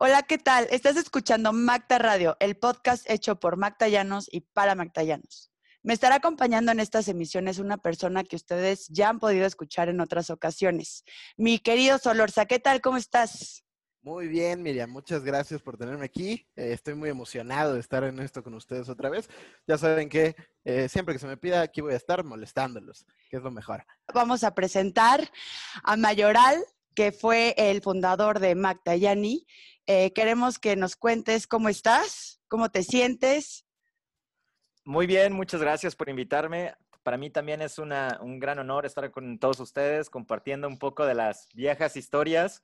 Hola, ¿qué tal? Estás escuchando Macta Radio, el podcast hecho por Macta Llanos y para Macta Llanos. Me estará acompañando en estas emisiones una persona que ustedes ya han podido escuchar en otras ocasiones. Mi querido Solorza, ¿qué tal? ¿Cómo estás? Muy bien, Miriam, muchas gracias por tenerme aquí. Eh, estoy muy emocionado de estar en esto con ustedes otra vez. Ya saben que eh, siempre que se me pida, aquí voy a estar molestándolos, que es lo mejor. Vamos a presentar a Mayoral, que fue el fundador de Macta Yani eh, queremos que nos cuentes cómo estás, cómo te sientes. Muy bien, muchas gracias por invitarme. Para mí también es un gran honor estar con todos ustedes compartiendo un poco de las viejas historias.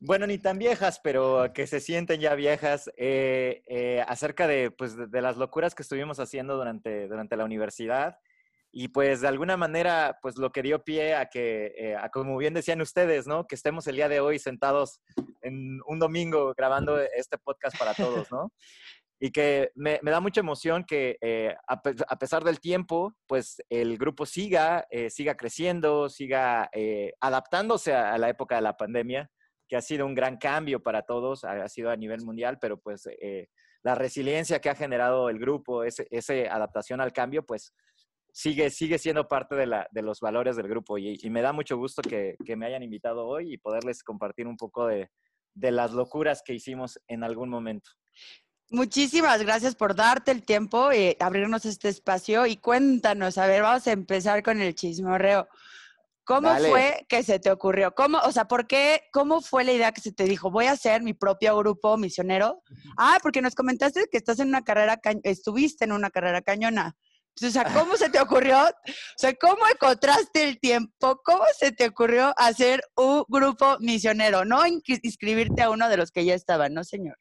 Bueno, ni tan viejas, pero que se sienten ya viejas eh, eh, acerca de, pues, de, las locuras que estuvimos haciendo durante, durante la universidad y pues de alguna manera, pues lo que dio pie a que, eh, como bien decían ustedes, ¿no? Que estemos el día de hoy sentados en un domingo grabando este podcast para todos, ¿no? Y que me, da mucha emoción que eh, a, pesar del tiempo, pues el grupo siga, eh, siga creciendo, siga adaptándose a, la época de la pandemia, que ha sido un gran cambio para todos, ha, sido a nivel mundial, pero pues la resiliencia que ha generado el grupo, esa adaptación al cambio, pues sigue, sigue siendo parte de, la, de los valores del grupo y, me da mucho gusto que, que, me hayan invitado hoy y poderles compartir un poco de, de las locuras que hicimos en algún momento. Muchísimas gracias por darte el tiempo y abrirnos este espacio y cuéntanos, a ver, vamos a empezar con el chismorreo. ¿Cómo fue que se te ocurrió? ¿Cómo, o sea, por qué, cómo fue la idea que se te dijo, voy a hacer mi propio grupo misionero? Ah, porque nos comentaste que estás en una carrera, estuviste en una carrera cañona. O sea, ¿cómo se te ocurrió? O sea, ¿cómo encontraste el tiempo? ¿Cómo se te ocurrió hacer un grupo misionero? No inscribirte a uno de los que ya estaban, ¿no, señor?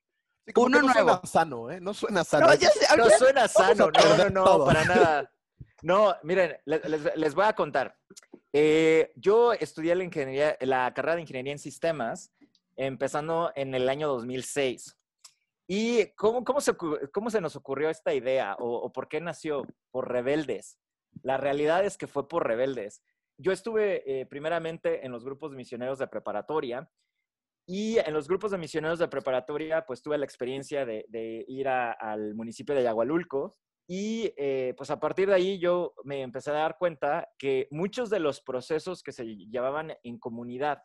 uno no nuevo. suena sano, ¿eh? No suena sano. No, suena sano, no, no, no, para nada. No, miren, les, voy a contar. Eh, yo estudié la, ingeniería, la carrera de ingeniería en sistemas empezando en el año 2006. ¿Y cómo, cómo, se, cómo se nos ocurrió esta idea o, por qué nació? Por rebeldes. La realidad es que fue por rebeldes. Yo estuve eh, primeramente en los grupos de misioneros de preparatoria y en los grupos de misioneros de preparatoria pues tuve la experiencia de, ir al municipio de Yagualulco y eh, pues a partir de ahí yo me empecé a dar cuenta que muchos de los procesos que se llevaban en comunidad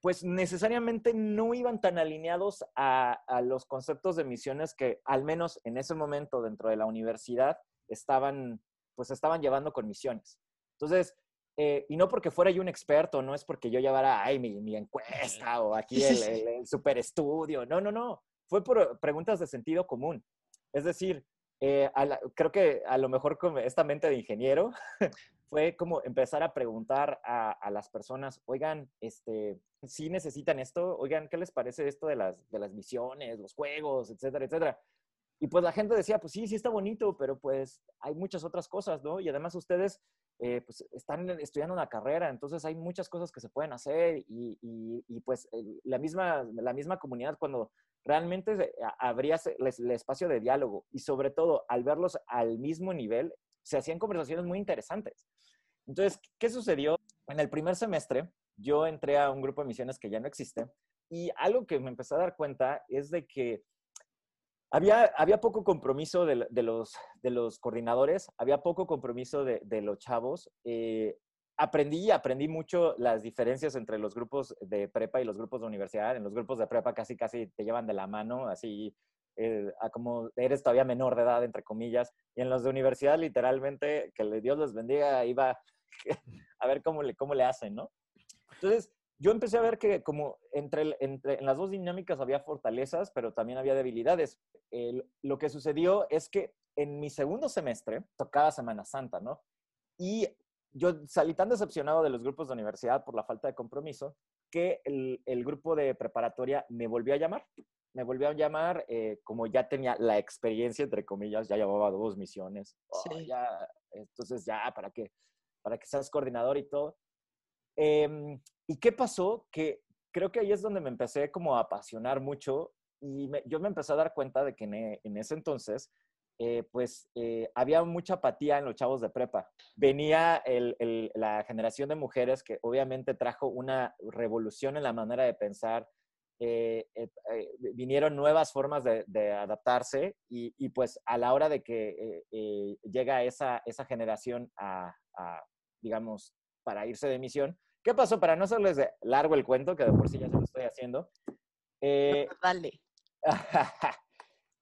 pues necesariamente no iban tan alineados a, los conceptos de misiones que al menos en ese momento dentro de la universidad estaban, pues estaban llevando con misiones. Entonces, eh, y no porque fuera yo un experto, no es porque yo llevara, ay, mi, encuesta o aquí el, el, super estudio, no, no, no, fue por preguntas de sentido común. Es decir, eh, creo que a lo mejor con esta mente de ingeniero fue como empezar a preguntar a, las personas, oigan, este, si necesitan esto, oigan, ¿qué les parece esto de las, de las misiones, los juegos, etcétera, etcétera? Y pues la gente decía, pues sí, sí está bonito, pero pues hay muchas otras cosas, ¿no? Y además ustedes eh, pues están estudiando una carrera, entonces hay muchas cosas que se pueden hacer y, y, pues la, misma, la misma comunidad cuando realmente habría el espacio de diálogo y sobre todo al verlos al mismo nivel, se hacían conversaciones muy interesantes. Entonces, ¿qué sucedió? En el primer semestre, yo entré a un grupo de misiones que ya no existe y algo que me empecé a dar cuenta es de que había, había poco compromiso de, los, de los coordinadores, había poco compromiso de, los chavos. Eh, aprendí, aprendí mucho las diferencias entre los grupos de prepa y los grupos de universidad. En los grupos de prepa casi, casi te llevan de la mano, así eh, como eres todavía menor de edad, entre comillas. Y en los de universidad, literalmente, que Dios les bendiga, iba a ver cómo le, cómo le hacen, ¿no? Entonces, yo empecé a ver que como entre, entre en las dos dinámicas había fortalezas, pero también había debilidades. lo que sucedió es que en mi segundo semestre tocaba Semana Santa, ¿no? Y yo salí tan decepcionado de los grupos de universidad por la falta de compromiso que el, el grupo de preparatoria me volvió a llamar. Me volvió a llamar, eh, como ya tenía la experiencia, entre comillas, ya llevaba dos misiones. Oh, ya, entonces ya, ¿para qué? Para que seas coordinador y todo. Em, ¿Y qué pasó? Que creo que ahí es donde me empecé como a apasionar mucho y yo me empecé a dar cuenta de que en, ese entonces, eh, pues eh, había mucha apatía en los chavos de prepa. Venía la generación de mujeres que obviamente trajo una revolución en la manera de pensar eh, vinieron nuevas formas de, adaptarse y, pues a la hora de que llega esa, esa generación a, digamos, para irse de misión, ¿qué pasó? Para no hacerles largo el cuento, que de por sí ya se lo estoy haciendo. Dale.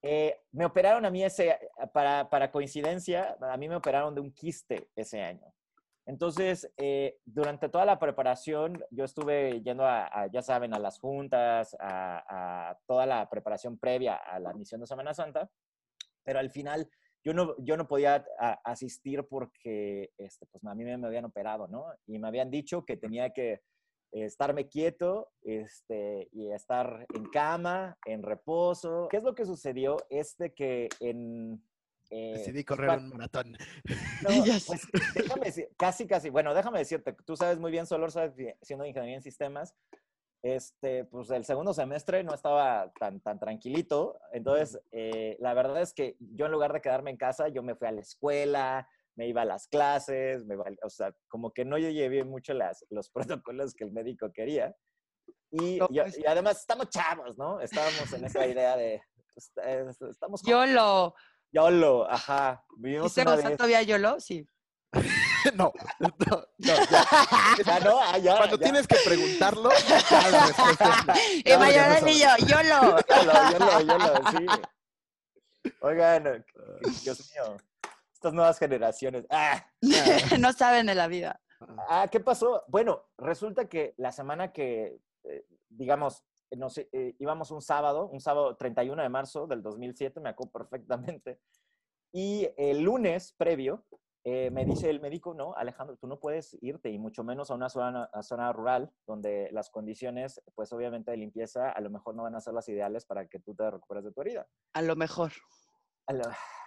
Eh, me operaron a mí ese, para, para, coincidencia, a mí me operaron de un quiste ese año. Entonces, eh, durante toda la preparación, yo estuve yendo a, ya saben, a las juntas, a, toda la preparación previa a la misión de Semana Santa, pero al final yo no, yo no podía asistir porque este, pues, a mí me habían operado, ¿no? Y me habían dicho que tenía que estarme quieto este, y estar en cama, en reposo. ¿Qué es lo que sucedió? Es de que en... Eh, Decidí correr un maratón. No, pues, déjame decir, casi, casi, bueno, déjame decirte, tú sabes muy bien, Solor, sabes, siendo ingeniería en sistemas, este, pues el segundo semestre no estaba tan, tan tranquilito. Entonces, eh, la verdad es que yo en lugar de quedarme en casa, yo me fui a la escuela, me iba a las clases, me, o sea, como que no yo llevé mucho las, los protocolos que el médico quería. Y, pues y, además estamos chavos, ¿no? Estábamos en esa idea de, pues, estamos... YOLO. YOLO, ajá. Vivimos ¿Y una todavía YOLO? Sí. no, no, no, ya. no, ah, ya, Cuando tienes que preguntarlo, ya la respuesta Y mayor yo, YOLO. YOLO, YOLO, YOLO, sí. Oigan, Dios mío estas nuevas generaciones. ¡Ah! no saben de la vida. Ah, ¿qué pasó? Bueno, resulta que la semana que, eh, digamos, nos, eh, íbamos un sábado, un sábado 31 de marzo del 2007, me acuerdo perfectamente, y el lunes previo eh, me dice el médico, no, Alejandro, tú no puedes irte y mucho menos a una zona, zona rural donde las condiciones, pues obviamente de limpieza, a lo mejor no van a ser las ideales para que tú te recuperes de tu herida. A lo mejor.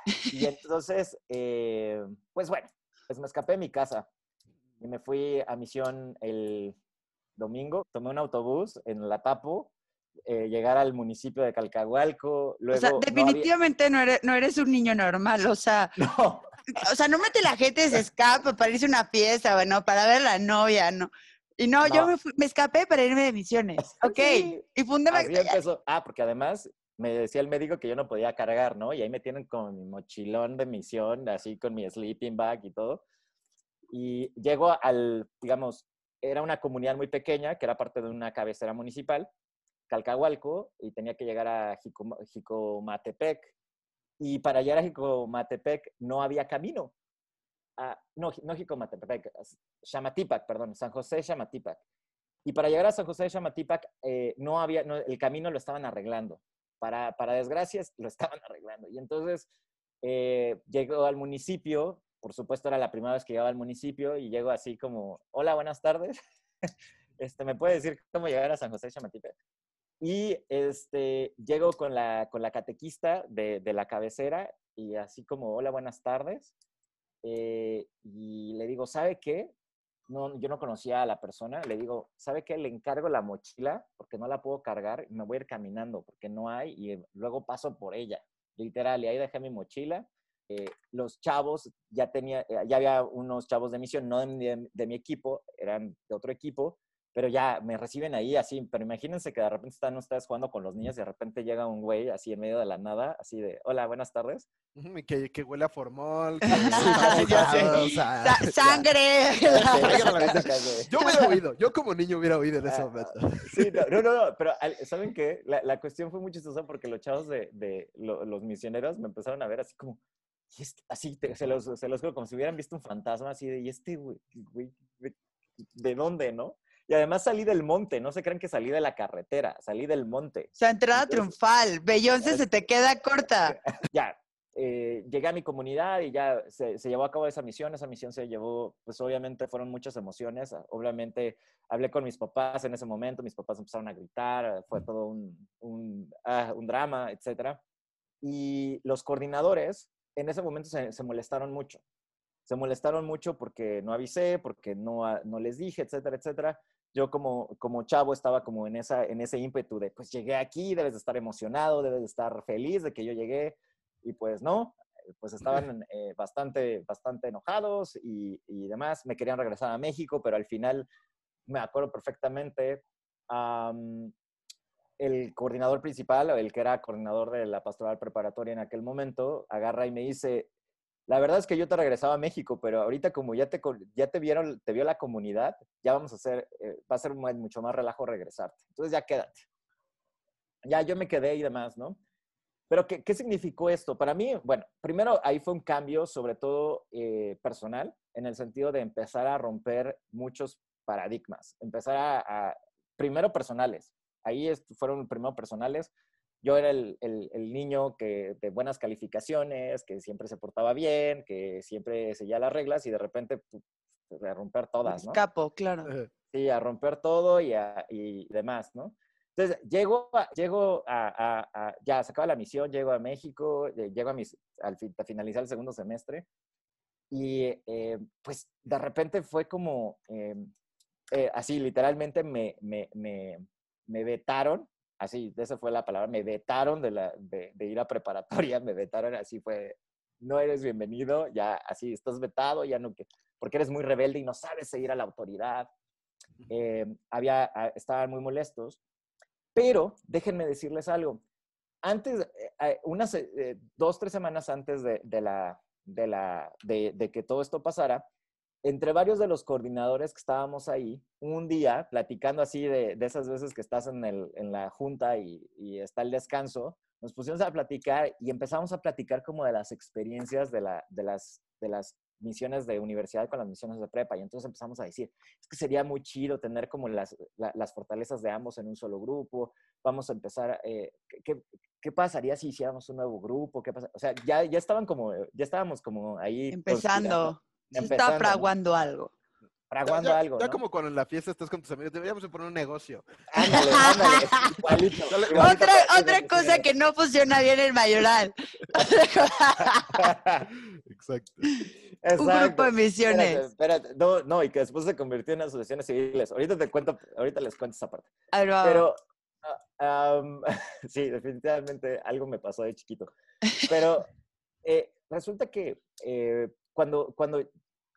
Y entonces, eh, pues bueno, pues me escapé de mi casa y me fui a misión el domingo. Tomé un autobús en La Tapo, eh, llegar al municipio de Calcahualco. Luego, o sea, definitivamente no, eres, no eres un niño normal, o sea. No. O sea, no mete la gente se escapa para irse a una fiesta, bueno, para ver a la novia, ¿no? Y no, yo me, escapé para irme de misiones. Ok. Y fundé Ah, porque además me decía el médico que yo no podía cargar, ¿no? Y ahí me tienen con mi mochilón de misión, así con mi sleeping bag y todo. Y llego al, digamos, era una comunidad muy pequeña, que era parte de una cabecera municipal, Calcahualco, y tenía que llegar a Jicomatepec. Y para llegar a Jicomatepec no había camino. Ah, no, no Jicomatepec, Xamatipac, perdón, San José Xamatipac. Y para llegar a San José de Xamatipac, eh, no había, el camino lo estaban arreglando para, para desgracias, lo estaban arreglando. Y entonces eh, llegó al municipio, por supuesto era la primera vez que llegaba al municipio, y llego así como, hola, buenas tardes. este, ¿Me puede decir cómo llegar a San José de Chamatipe? Y este, llego con la, con la catequista de, de la cabecera y así como, hola, buenas tardes. Eh, y le digo, ¿sabe qué? no, yo no conocía a la persona, le digo, ¿sabe qué? Le encargo la mochila porque no la puedo cargar y me voy a ir caminando porque no hay y luego paso por ella, literal, y ahí dejé mi mochila. Eh, los chavos, ya tenía, eh, ya había unos chavos de misión, no de mi equipo, eran de otro equipo, pero ya me reciben ahí así, pero imagínense que de repente están ustedes jugando con los niños y de repente llega un güey así en medio de la nada, así de, hola, buenas tardes. Que, que huele a formol, sangre. yo hubiera oído, yo como niño hubiera oído en ese ah, momento. Sí, no, no, no, pero ¿saben qué? La, la, cuestión fue muy chistosa porque los chavos de, de los misioneros me empezaron a ver así como, este, así, se los, se los como si hubieran visto un fantasma así de, ¿y este güey, güey de dónde, no? Y además salí del monte, no se crean que salí de la carretera, salí del monte. O sea, entrada triunfal, Beyoncé se te queda corta. ya, eh, llegué a mi comunidad y ya se, llevó a cabo esa misión. Esa misión se llevó, pues obviamente fueron muchas emociones. Obviamente hablé con mis papás en ese momento, mis papás empezaron a gritar, fue todo un, un, ah, un drama, etc. Y los coordinadores en ese momento se, se, molestaron mucho. Se molestaron mucho porque no avisé, porque no, no les dije, etcétera, etcétera. Yo como, como chavo estaba como en, esa, en ese ímpetu de, pues llegué aquí, debes de estar emocionado, debes de estar feliz de que yo llegué, y pues no, pues estaban eh, bastante, bastante enojados y, y, demás, me querían regresar a México, pero al final me acuerdo perfectamente, el coordinador principal, el que era coordinador de la pastoral preparatoria en aquel momento, agarra y me dice, la verdad es que yo te regresaba a México, pero ahorita como ya te, ya te vieron, te vio la comunidad, ya vamos a hacer, eh, va a ser mucho más relajo regresarte. Entonces ya quédate. Ya yo me quedé y demás, ¿no? Pero ¿qué, qué significó esto? Para mí, bueno, primero ahí fue un cambio, sobre todo eh, personal, en el sentido de empezar a romper muchos paradigmas, empezar a, primero personales. Ahí fueron primero personales yo era el, el, niño que, de buenas calificaciones, que siempre se portaba bien, que siempre seguía las reglas y de repente pues, a romper todas, ¿no? Escapo, claro. Sí, a romper todo y, y demás, ¿no? Entonces, llego, a, llego a, a, ya se acaba la misión, llego a México, eh, llego a, mis, al, a finalizar el segundo semestre y eh, pues de repente fue como, em, eh, así literalmente me, me, me, me vetaron así, esa fue la palabra, me vetaron de, la, de, ir a preparatoria, me vetaron, así fue, no eres bienvenido, ya así, estás vetado, ya no, porque eres muy rebelde y no sabes seguir a la autoridad. Eh, había, ah, estaban muy molestos, pero déjenme decirles algo. Antes, eh, unas eh, dos, tres semanas antes de, de la, de, la, de, de que todo esto pasara, entre varios de los coordinadores que estábamos ahí, un día, platicando así de, esas veces que estás en, la junta y, y, está el descanso, nos pusimos a platicar y empezamos a platicar como de las experiencias de, la, de, las, misiones de universidad con las misiones de prepa. Y entonces empezamos a decir, que sería muy chido tener como las, fortalezas de ambos en un solo grupo. Vamos a empezar, eh, ¿qué, ¿qué, pasaría si hiciéramos un nuevo grupo? O sea, ya, ya estaban como, ya estábamos como ahí. Empezando. Se está fraguando algo. Fraguando ya, algo. Ya como cuando en la fiesta estás con tus amigos, deberíamos poner un negocio. Ándale, ándale, igualito, Otra, otra cosa que no funciona bien en Mayoral. Exacto. Un grupo de misiones. Espérate, No, no, y que después se convirtió en asociaciones civiles. Ahorita te cuento, ahorita les cuento esa parte. Pero, um, sí, definitivamente algo me pasó de chiquito. Pero eh, resulta que eh, cuando, cuando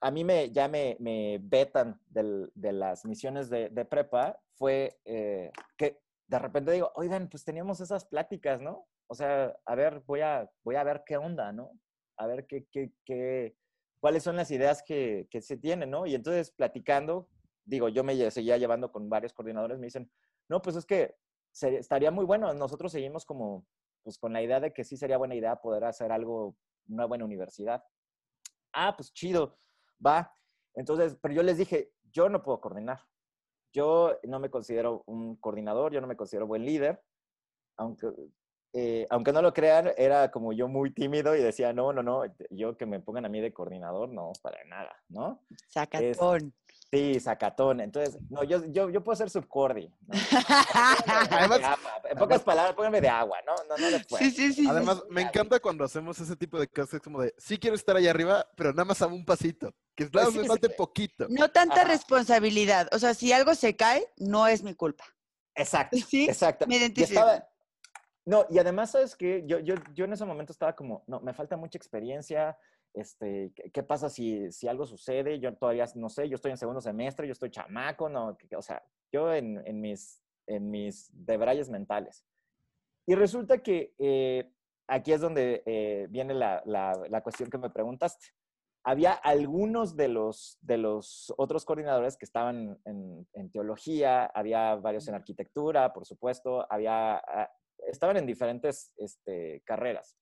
a mí me, ya me, me vetan del, de las misiones de, de prepa, fue eh, que de repente digo, oigan, pues teníamos esas pláticas, ¿no? O sea, a ver, voy a, voy a ver qué onda, ¿no? A ver qué, qué, qué, cuáles son las ideas que, que se tienen, ¿no? Y entonces platicando, digo, yo me seguía llevando con varios coordinadores, me dicen, no, pues es que estaría muy bueno, nosotros seguimos como, pues con la idea de que sí sería buena idea poder hacer algo, una buena universidad ah, pues chido, va. Entonces, pero yo les dije, yo no puedo coordinar. Yo no me considero un coordinador, yo no me considero buen líder, aunque, eh, aunque no lo crean, era como yo muy tímido y decía, no, no, no, yo que me pongan a mí de coordinador, no, para nada, ¿no? Sacatón. Sí, sacatón. Entonces, no, yo, yo, yo puedo ser subcordi. ¿no? en pocas palabras, pónganme de agua, ¿no? No, no después. Sí, sí, sí. Además, me encanta cuando hacemos ese tipo de cosas, como de, sí quiero estar allá arriba, pero nada más a un pasito. Que claro, me falte poquito. No tanta responsabilidad. O sea, si algo se cae, no es mi culpa. Exacto. Sí, exacto. Me identifico. no, y además, ¿sabes qué? Yo, yo, yo en ese momento estaba como, no, me falta mucha experiencia, este, ¿qué pasa si, si, algo sucede? Yo todavía no sé, yo estoy en segundo semestre, yo estoy chamaco, no, o sea, yo en, en mis, en mis debrayes mentales. Y resulta que eh, aquí es donde eh, viene la, la, la, cuestión que me preguntaste. Había algunos de los, de los otros coordinadores que estaban en, en teología, había varios en arquitectura, por supuesto, había, ah, estaban en diferentes este, carreras.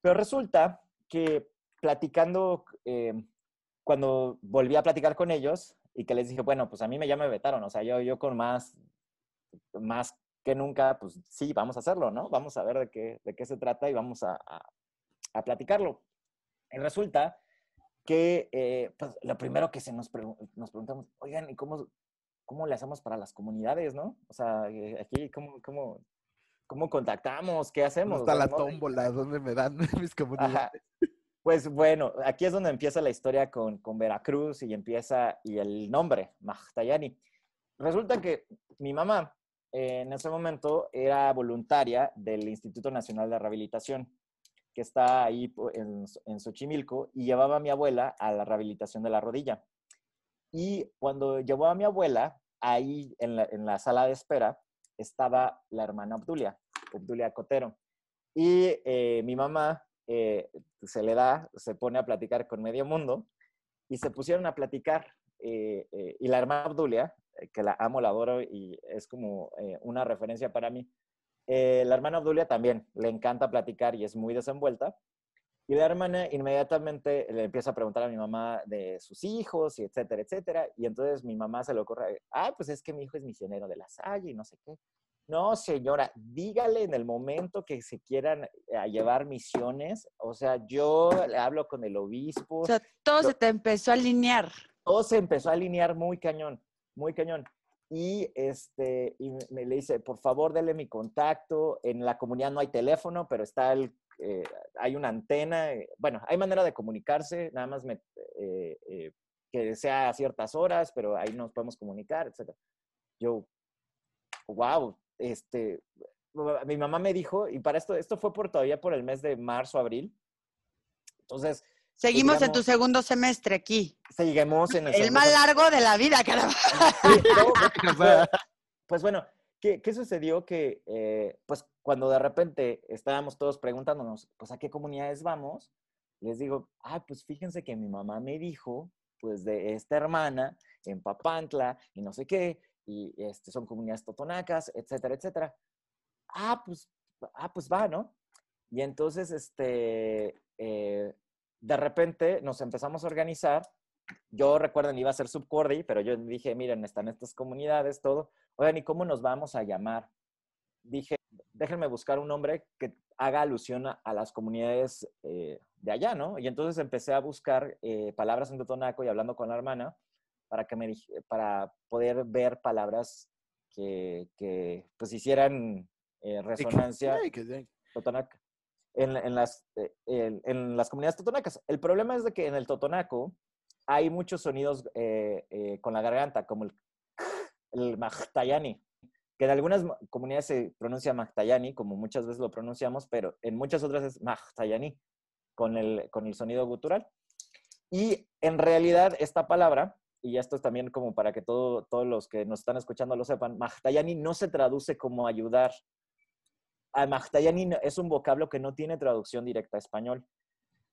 Pero resulta que platicando, eh, cuando volví a platicar con ellos y que les dije, bueno, pues a mí me ya me vetaron, o sea, yo, yo con más, más que nunca, pues sí, vamos a hacerlo, ¿no? Vamos a ver de qué, de qué se trata y vamos a, a, platicarlo. Y resulta que eh, pues, lo primero que se nos, nos preguntamos, oigan, ¿y cómo, cómo le hacemos para las comunidades, no? O sea, eh, aquí, ¿cómo, cómo, cómo contactamos? ¿Qué hacemos? ¿Dónde está la tómbola? ¿Dónde me dan mis comunidades? Pues bueno, aquí es donde empieza la historia con, Veracruz y empieza, y el nombre, Mahtayani. Resulta que mi mamá eh, en ese momento era voluntaria del Instituto Nacional de Rehabilitación, que está ahí en, en Xochimilco, y llevaba a mi abuela a la rehabilitación de la rodilla. Y cuando llevó a mi abuela, ahí en la, en la sala de espera, estaba la hermana Obdulia, Obdulia Cotero. Y eh, mi mamá eh, se le da, se pone a platicar con medio mundo y se pusieron a platicar. Eh, y la hermana Obdulia, que la amo, la adoro y es como una referencia para mí, la hermana Obdulia también le encanta platicar y es muy desenvuelta. Y la hermana inmediatamente le empieza a preguntar a mi mamá de sus hijos y etcétera, etcétera. Y entonces mi mamá se le ocurre, ah, pues es que mi hijo es misionero de la Salle y no sé qué. No, señora, dígale en el momento que se quieran eh, llevar misiones. O sea, yo le hablo con el obispo. O sea, todo se te empezó a alinear. Todo se empezó a alinear muy cañón, muy cañón. Y, este, y me le dice, por favor, dele mi contacto. En la comunidad no hay teléfono, pero está el eh, hay una antena, eh, bueno, hay manera de comunicarse, nada más eh, que sea a ciertas horas, pero ahí nos podemos comunicar, etc. Yo, wow, este, mi mamá me dijo, y para esto, esto fue por todavía por el mes de marzo, abril. Entonces, Seguimos en tu segundo semestre aquí. Seguimos en el, el más largo de la vida, caramba. pues bueno, ¿qué, qué sucedió? Que, pues cuando de repente estábamos todos preguntándonos, pues a qué comunidades vamos, les digo, ah, pues fíjense que mi mamá me dijo, pues de esta hermana en Papantla y no sé qué, y este, son comunidades totonacas, etcétera, etcétera. Ah, pues, ah, pues va, ¿no? Y entonces, este, eh, de repente nos empezamos a organizar. Yo recuerden, iba a ser subcordi, pero yo dije, miren, están estas comunidades, todo. Oigan, ¿y cómo nos vamos a llamar? Dije, déjenme buscar un nombre que haga alusión a, las comunidades eh, de allá, ¿no? Y entonces empecé a buscar eh, palabras en totonaco y hablando con la hermana para, que me, para poder ver palabras que, que pues hicieran eh, resonancia totonaca. En, en, las, en, las comunidades totonacas. El problema es de que en el totonaco hay muchos sonidos con la garganta, como el, el mahtayani que en algunas comunidades se pronuncia Magtayani, como muchas veces lo pronunciamos, pero en muchas otras es Magtayani, con el, con el sonido gutural. Y en realidad esta palabra, y esto es también como para que todo, todos los que nos están escuchando lo sepan, Magtayani no se traduce como ayudar. A Magtayani es un vocablo que no tiene traducción directa a español.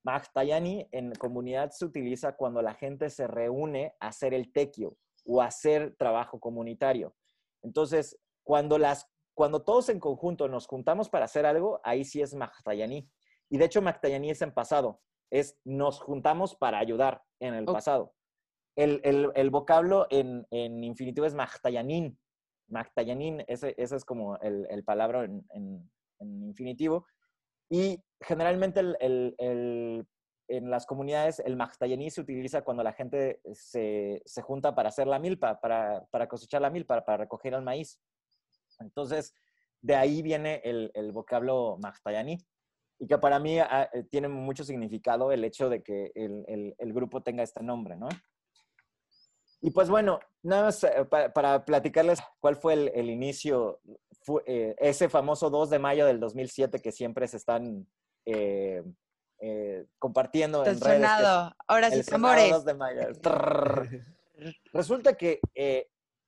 Magtayani en comunidad se utiliza cuando la gente se reúne a hacer el tequio o a hacer trabajo comunitario. Entonces, cuando, las, cuando todos en conjunto nos juntamos para hacer algo, ahí sí es Magtayaní. Y de hecho, Magtayaní es en pasado. Es nos juntamos para ayudar en el pasado. El, el, vocablo en, en, infinitivo es Magtayanín. Magtayanín, ese, ese es como el, el palabra en, en, infinitivo. Y generalmente el, en las comunidades el Magtayaní se utiliza cuando la gente se, se junta para hacer la milpa, para, para cosechar la milpa, para recoger el maíz. Entonces, de ahí viene el, vocablo Magtayani y que para mí ah, eh, tiene mucho significado el hecho de que el, grupo tenga este nombre, ¿no? Y pues bueno, nada más eh, para, platicarles cuál fue el, inicio, eh, ese famoso 2 de mayo del 2007 que siempre se están compartiendo en redes. Ahora sí, amores. 2 de mayo. Resulta que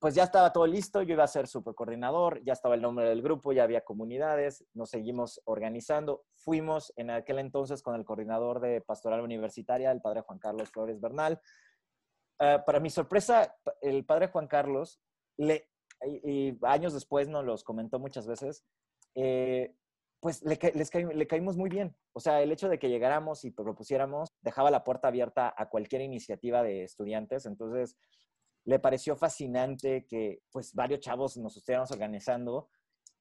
pues ya estaba todo listo, yo iba a ser supercoordinador, ya estaba el nombre del grupo, ya había comunidades, nos seguimos organizando. Fuimos en aquel entonces con el coordinador de pastoral universitaria, el padre Juan Carlos Flores Bernal. Ah, para mi sorpresa, el padre Juan Carlos, años después nos los comentó muchas veces, eh, pues le, le caímos muy bien. O sea, el hecho de que llegáramos y propusiéramos dejaba la puerta abierta a cualquier iniciativa de estudiantes. Entonces, le pareció fascinante que pues varios chavos nos estuviéramos organizando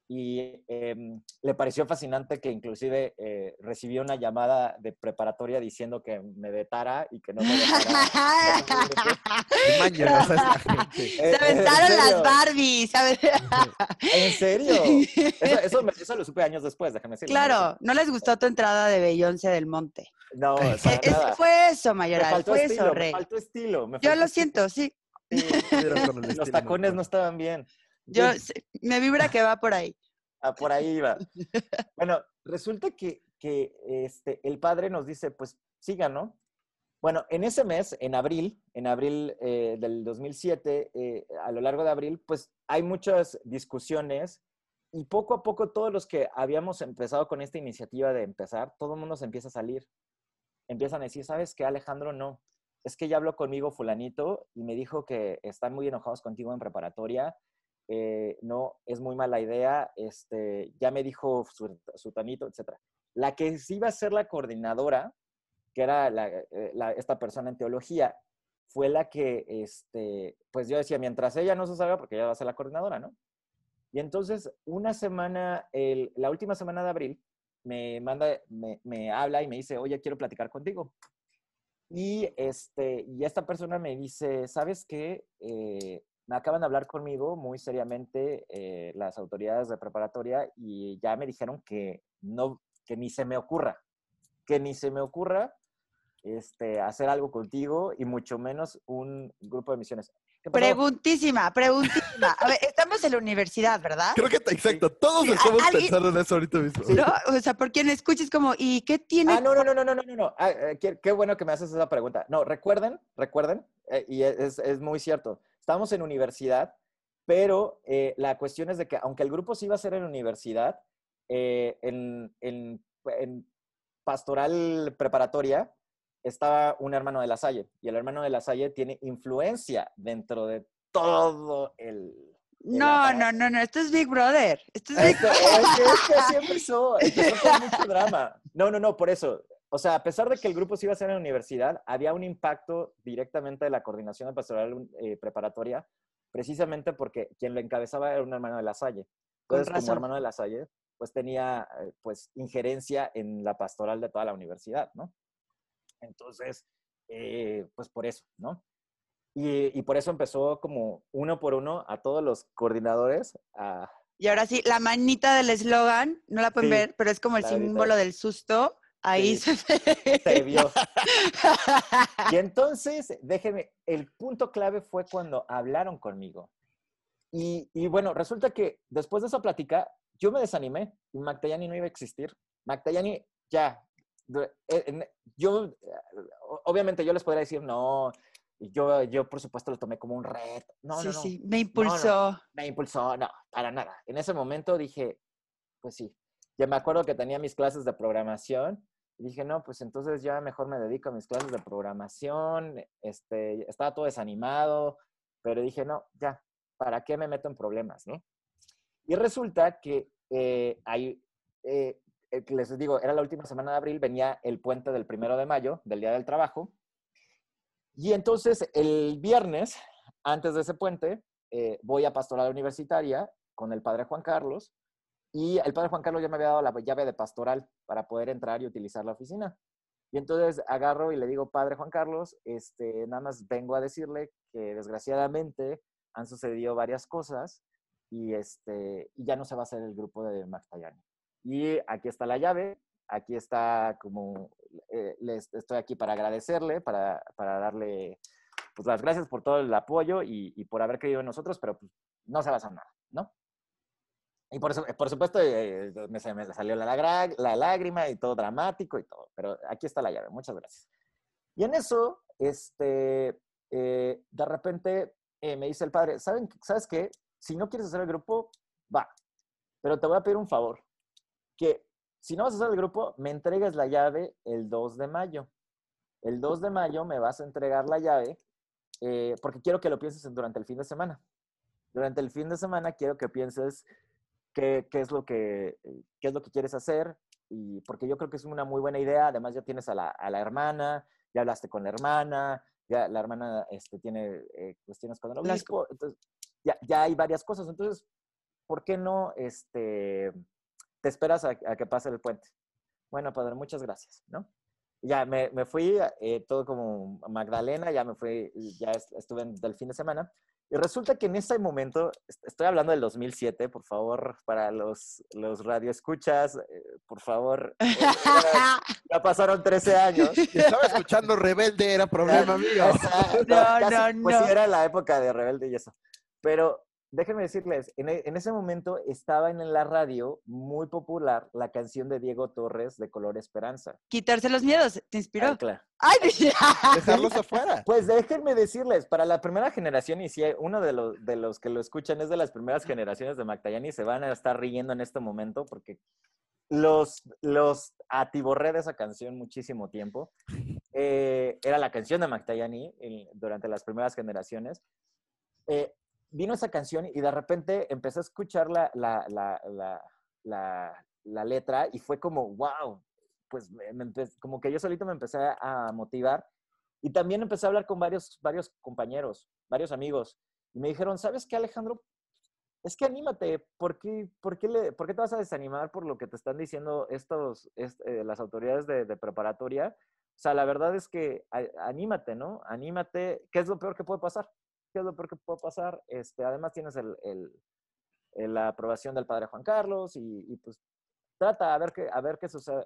y em, le pareció fascinante que inclusive eh, recibió una llamada de preparatoria diciendo que me vetara y que no me vetara. Se aventaron las Barbies, ¿sabes? ¿En serio? Eso, eso, lo supe años después, déjame decirlo. Claro, no les gustó tu entrada de Beyoncé del Monte. No, fue eso, Mayoral, fue eso, Rey. Me faltó estilo. Yo lo siento, sí. Los tacones no estaban bien. Yo, me vibra que va por ahí. Ah, por ahí va. Bueno, resulta que, que este, el padre nos dice, pues siga, ¿no? Bueno, en ese mes, en abril, en abril eh, del 2007, eh, a lo largo de abril, pues hay muchas discusiones y poco a poco todos los que habíamos empezado con esta iniciativa de empezar, todo el mundo se empieza a salir. Empiezan a decir, ¿sabes qué, Alejandro? No. Es que ya habló conmigo fulanito y me dijo que están muy enojados contigo en preparatoria. Eh, no, es muy mala idea. Este, ya me dijo su, su tanito, etc. La que sí iba a ser la coordinadora, que era eh, esta persona en teología, fue la que, este, pues yo decía, mientras ella no se salga, porque ella va a ser la coordinadora, ¿no? Y entonces, una semana, la última semana de abril, me manda, me, habla y me dice, oye, quiero platicar contigo. Y, este, y esta persona me dice, ¿sabes qué? Eh, me acaban de hablar conmigo muy seriamente eh, las autoridades de preparatoria y ya me dijeron que no, que ni se me ocurra, que ni se me ocurra este, hacer algo contigo y mucho menos un grupo de misiones. Preguntísima, preguntísima. A ver, estamos en la universidad, ¿verdad? Creo que, exacto, todos estamos pensando en eso ahorita mismo. O sea, por quien escuches como, ¿y qué tiene? Ah, no, no, no, no, no, no, no. Ah, eh, qué, bueno que me haces esa pregunta. No, recuerden, recuerden, eh, y es, es, muy cierto, estamos en universidad, pero eh, la cuestión es de que aunque el grupo sí iba a ser en universidad, en, en, en pastoral preparatoria, estaba un hermano de la Salle y el hermano de la Salle tiene influencia dentro de todo el... no, no, no, no, esto es Big Brother. Esto es Big Brother. Es que, así empezó, empezó con mucho drama. No, no, no, por eso. O sea, a pesar de que el grupo se iba a hacer en la universidad, había un impacto directamente de la coordinación pastoral eh, preparatoria, precisamente porque quien lo encabezaba era un hermano de la Salle. Entonces, como hermano de la Salle, pues tenía eh, pues injerencia en la pastoral de toda la universidad, ¿no? Entonces, eh, pues por eso, ¿no? Y, por eso empezó como uno por uno a todos los coordinadores a... Y ahora sí, la manita del eslogan, no la pueden ver, pero es como el símbolo del susto. Ahí se, se vio. y entonces, déjenme, el punto clave fue cuando hablaron conmigo. Y, y, bueno, resulta que después de esa plática, yo me desanimé y Magdayani no iba a existir. Magdayani ya eh, yo, obviamente yo les podría decir, no, yo, yo por supuesto lo tomé como un reto. No, sí, no, sí, me impulsó. me impulsó, no, para nada. En ese momento dije, pues sí, ya me acuerdo que tenía mis clases de programación y dije, no, pues entonces ya mejor me dedico a mis clases de programación. Este, estaba todo desanimado, pero dije, no, ya, ¿para qué me meto en problemas, no? Y resulta que eh, eh, eh, les digo, era la última semana de abril, venía el puente del primero de mayo, del Día del Trabajo. Y entonces el viernes, antes de ese puente, eh, voy a pastoral universitaria con el padre Juan Carlos. Y el padre Juan Carlos ya me había dado la llave de pastoral para poder entrar y utilizar la oficina. Y entonces agarro y le digo, padre Juan Carlos, este, nada más vengo a decirle que desgraciadamente han sucedido varias cosas y, este, y ya no se va a hacer el grupo de Magdalena. Y aquí está la llave, aquí está como, eh, les, estoy aquí para agradecerle, para, para, darle pues, las gracias por todo el apoyo y, y, por haber creído en nosotros, pero pues, no se va a hacer nada, ¿no? Y por, por supuesto eh, me, me, salió la, la, lágrima y todo dramático y todo, pero aquí está la llave, muchas gracias. Y en eso, este, eh, de repente me dice el padre, ¿saben, ¿sabes qué? Si no quieres hacer el grupo, va, pero te voy a pedir un favor que si no vas a hacer el grupo, me entregues la llave el 2 de mayo. El 2 de mayo me vas a entregar la llave eh, porque quiero que lo pienses durante el fin de semana. Durante el fin de semana quiero que pienses qué, qué, es, lo que, qué es lo que quieres hacer y porque yo creo que es una muy buena idea. Además ya tienes a la, a la hermana, ya hablaste con la hermana, ya la hermana este, tiene eh, cuestiones con el obispo. Entonces, ya, ya hay varias cosas. Entonces, ¿por qué no este, te esperas a, que pase el puente. Bueno, padre, muchas gracias, ¿no? Ya me, me fui eh, todo como Magdalena, ya me fui, ya estuve en, del fin de semana. Y resulta que en ese momento, estoy hablando del 2007, por favor, para los, los radioescuchas, eh, por favor, eh, ya, pasaron 13 años. estaba escuchando Rebelde, era problema mío. no, no, no. Pues sí, era la época de Rebelde y eso. Pero déjenme decirles, en, e, ese momento estaba en la radio muy popular la canción de Diego Torres de Color Esperanza. Quitarse los miedos, ¿te inspiró? Ay, claro. ¡Ay! Dejarlos afuera. Pues déjenme decirles, para la primera generación, y si uno de los, de los que lo escuchan es de las primeras generaciones de Mactayani, se van a estar riendo en este momento porque los, los atiborré de esa canción muchísimo tiempo. Eh, era la canción de Mactayani durante las primeras generaciones. Eh, vino esa canción y de repente empecé a escuchar la, la, la, la letra y fue como, wow, pues como que yo solito me empecé a motivar y también empecé a hablar con varios, varios compañeros, varios amigos y me dijeron, ¿sabes qué Alejandro? Es que anímate, ¿por qué, por qué, le, por qué te vas a desanimar por lo que te están diciendo estos, eh, las autoridades de, de, preparatoria? O sea, la verdad es que anímate, ¿no? Anímate. ¿Qué es lo peor que puede pasar? ¿Qué es lo peor que puede pasar? Este, además tienes el, el, la aprobación del padre Juan Carlos y, y, pues trata a ver qué, a ver qué sucede.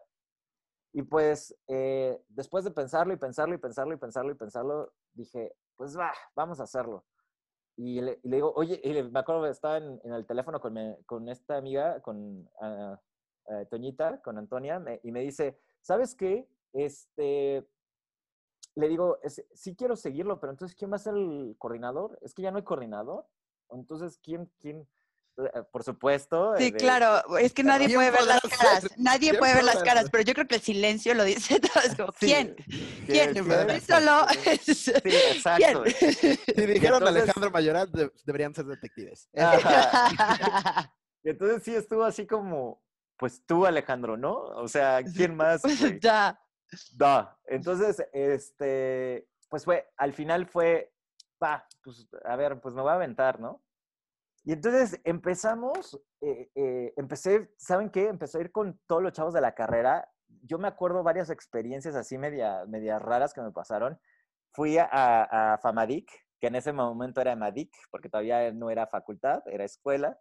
Y pues eh, después de pensarlo y pensarlo y pensarlo y pensarlo y pensarlo, dije, pues va, vamos a hacerlo. Y le, digo, oye, me acuerdo estaba en, el teléfono con, con, esta amiga, con uh, Toñita, con Antonia, y me dice, ¿sabes qué? Este, le digo, sí quiero seguirlo, pero entonces, ¿quién va a ser el coordinador? Es que ya no hay coordinador. Entonces, ¿quién, quién, eh, por supuesto. Sí, claro, es que nadie puede ver las caras, nadie puede ver las caras, pero yo creo que el silencio lo dice todo, es como, ¿quién? ¿Quién? Solo... Sí, exacto. Si dijeron Alejandro Mayoral, deberían ser detectives. y entonces sí estuvo así como, pues tú, Alejandro, ¿no? O sea, ¿quién más? Ya. Da. Entonces, este, pues fue, al final fue, va, pues, a ver, pues me voy a aventar, ¿no? Y entonces empezamos, eh, eh, empecé, ¿saben qué? Empecé a ir con todos los chavos de la carrera. Yo me acuerdo varias experiencias así media, media raras que me pasaron. Fui a, a FAMADIC, que en ese momento era EMADIC, porque todavía no era facultad, era escuela,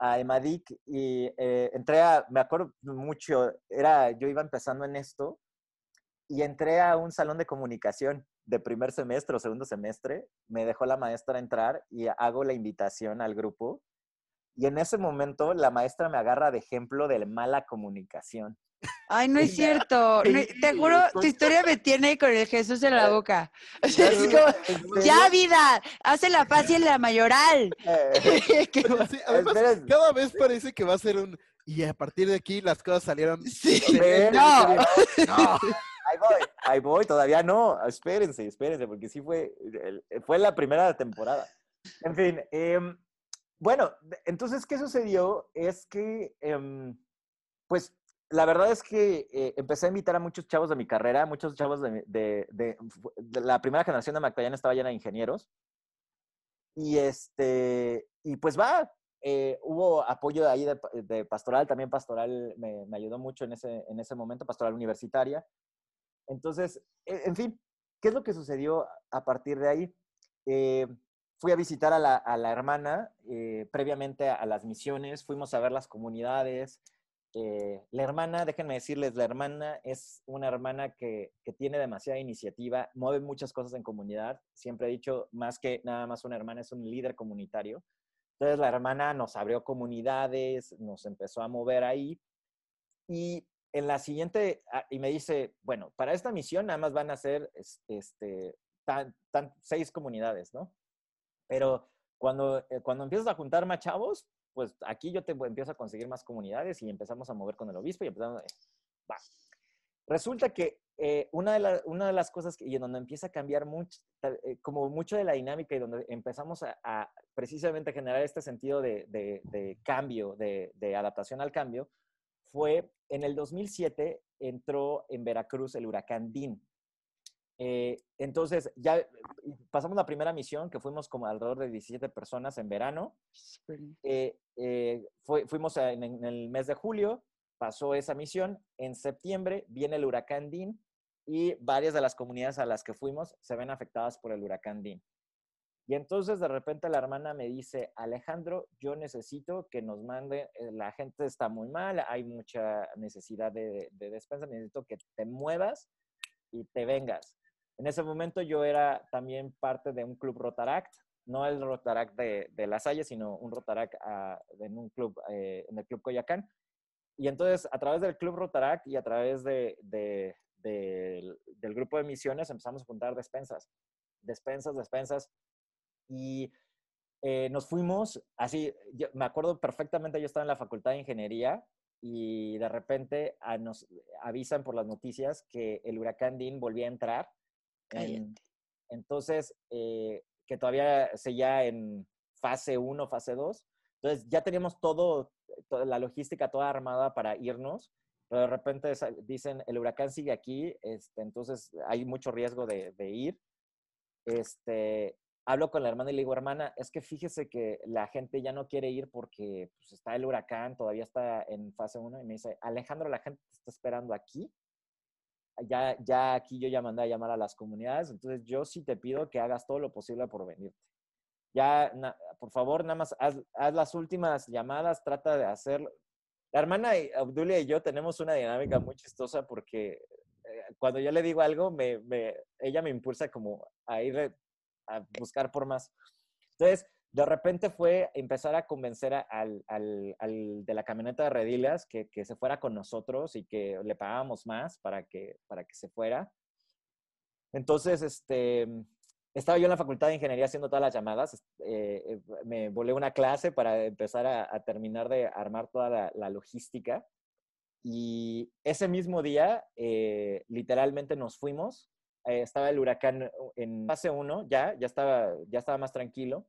a EMADIC y eh, entré a, me acuerdo mucho, era, yo iba empezando en esto y entré a un salón de comunicación de primer semestre o segundo semestre, me dejó la maestra entrar y hago la invitación al grupo. Y en ese momento la maestra me agarra de ejemplo de mala comunicación. Ay, no es cierto. te juro, tu historia me tiene con el Jesús en la eh, boca. ya, vida, hace la paz y en la mayoral. Eh, además, cada vez parece que va a ser un... Y a partir de aquí las cosas salieron... Sí, no. no ahí voy, ahí voy, todavía no. Espérense, espérense, porque sí fue, fue la primera temporada. En fin, em, bueno, entonces, ¿qué sucedió? Es que, em, pues, la verdad es que eh, empecé a invitar a muchos chavos de mi carrera, muchos chavos de, de, la primera generación de Magdalena estaba llena de ingenieros. Y este, y pues va, eh, hubo apoyo ahí de, pastoral, también pastoral me, me, ayudó mucho en ese, en ese momento, pastoral universitaria. Entonces, e, en fin, ¿qué es lo que sucedió a partir de ahí? Eh, fui a visitar a la, hermana eh, previamente a, las misiones, fuimos a ver las comunidades. Eh, la hermana, déjenme decirles, la hermana es una hermana que, que, tiene demasiada iniciativa, mueve muchas cosas en comunidad. Siempre he dicho, más que nada más una hermana, es un líder comunitario. Entonces la hermana nos abrió comunidades, nos empezó a mover ahí. Y en la siguiente, ah, y me dice, bueno, para esta misión nada más van a ser este, tan, tan, seis comunidades, ¿no? Pero cuando, eh, cuando empiezas a juntar más chavos, pues aquí yo te empiezo a conseguir más comunidades y empezamos a mover con el obispo y empezamos, va. Resulta que eh, una, de una de las cosas que, y en donde empieza a cambiar mucho, eh, como mucho de la dinámica y donde empezamos a, a precisamente generar este sentido de, de, cambio, de adaptación al cambio, fue en el 2007 entró en Veracruz el huracán Dean. Eh, entonces, ya pasamos la primera misión, que fuimos como alrededor de 17 personas en verano. Eh, eh, fuimos en, en, el mes de julio, pasó esa misión. En septiembre viene el huracán Dean y varias de las comunidades a las que fuimos se ven afectadas por el huracán Dean. Y entonces de repente la hermana me dice, Alejandro, yo necesito que nos mande, eh, la gente está muy mal, hay mucha necesidad de, despensa, necesito que te muevas y te vengas. En ese momento yo era también parte de un club Rotaract, no el Rotarac de, de La Salle, sino un Rotarac ah, en un club, eh, en el Club Coyacán. Y entonces, a través del Club Rotarac y a través de, de, del grupo de misiones, empezamos a juntar despensas, despensas, despensas. Y eh, nos fuimos, así, me acuerdo perfectamente, yo estaba en la Facultad de Ingeniería y de repente nos avisan por las noticias que el huracán Dean volvía a entrar. entonces, eh, que todavía seguía en fase 1, fase 2. Entonces, ya teníamos todo, toda la logística toda armada para irnos, pero de repente dicen, el huracán sigue aquí, este, entonces hay mucho riesgo de, de ir. Este, hablo con la hermana y le digo, hermana, es que fíjese que la gente ya no quiere ir porque pues, está el huracán, todavía está en fase 1. Y me dice, Alejandro, la gente te está esperando aquí. Ya, ya aquí yo ya mandé a llamar a las comunidades, entonces yo sí te pido que hagas todo lo posible por venirte. Ya, por favor, nada más haz, las últimas llamadas, trata de hacerlo. La hermana Abdulia y yo tenemos una dinámica muy chistosa porque eh, cuando yo le digo algo, me, me, ella me impulsa como a ir a buscar por más. Entonces, de repente fue empezar a convencer al, al, al, de la camioneta de Redilas que, que, se fuera con nosotros y que le pagábamos más para que, para que se fuera. Entonces, este, estaba yo en la Facultad de Ingeniería haciendo todas las llamadas. Eh, eh, me volé una clase para empezar a, terminar de armar toda la, logística. Y ese mismo día, eh, literalmente nos fuimos eh, estaba el huracán en fase 1, ya, ya estaba, ya estaba más tranquilo,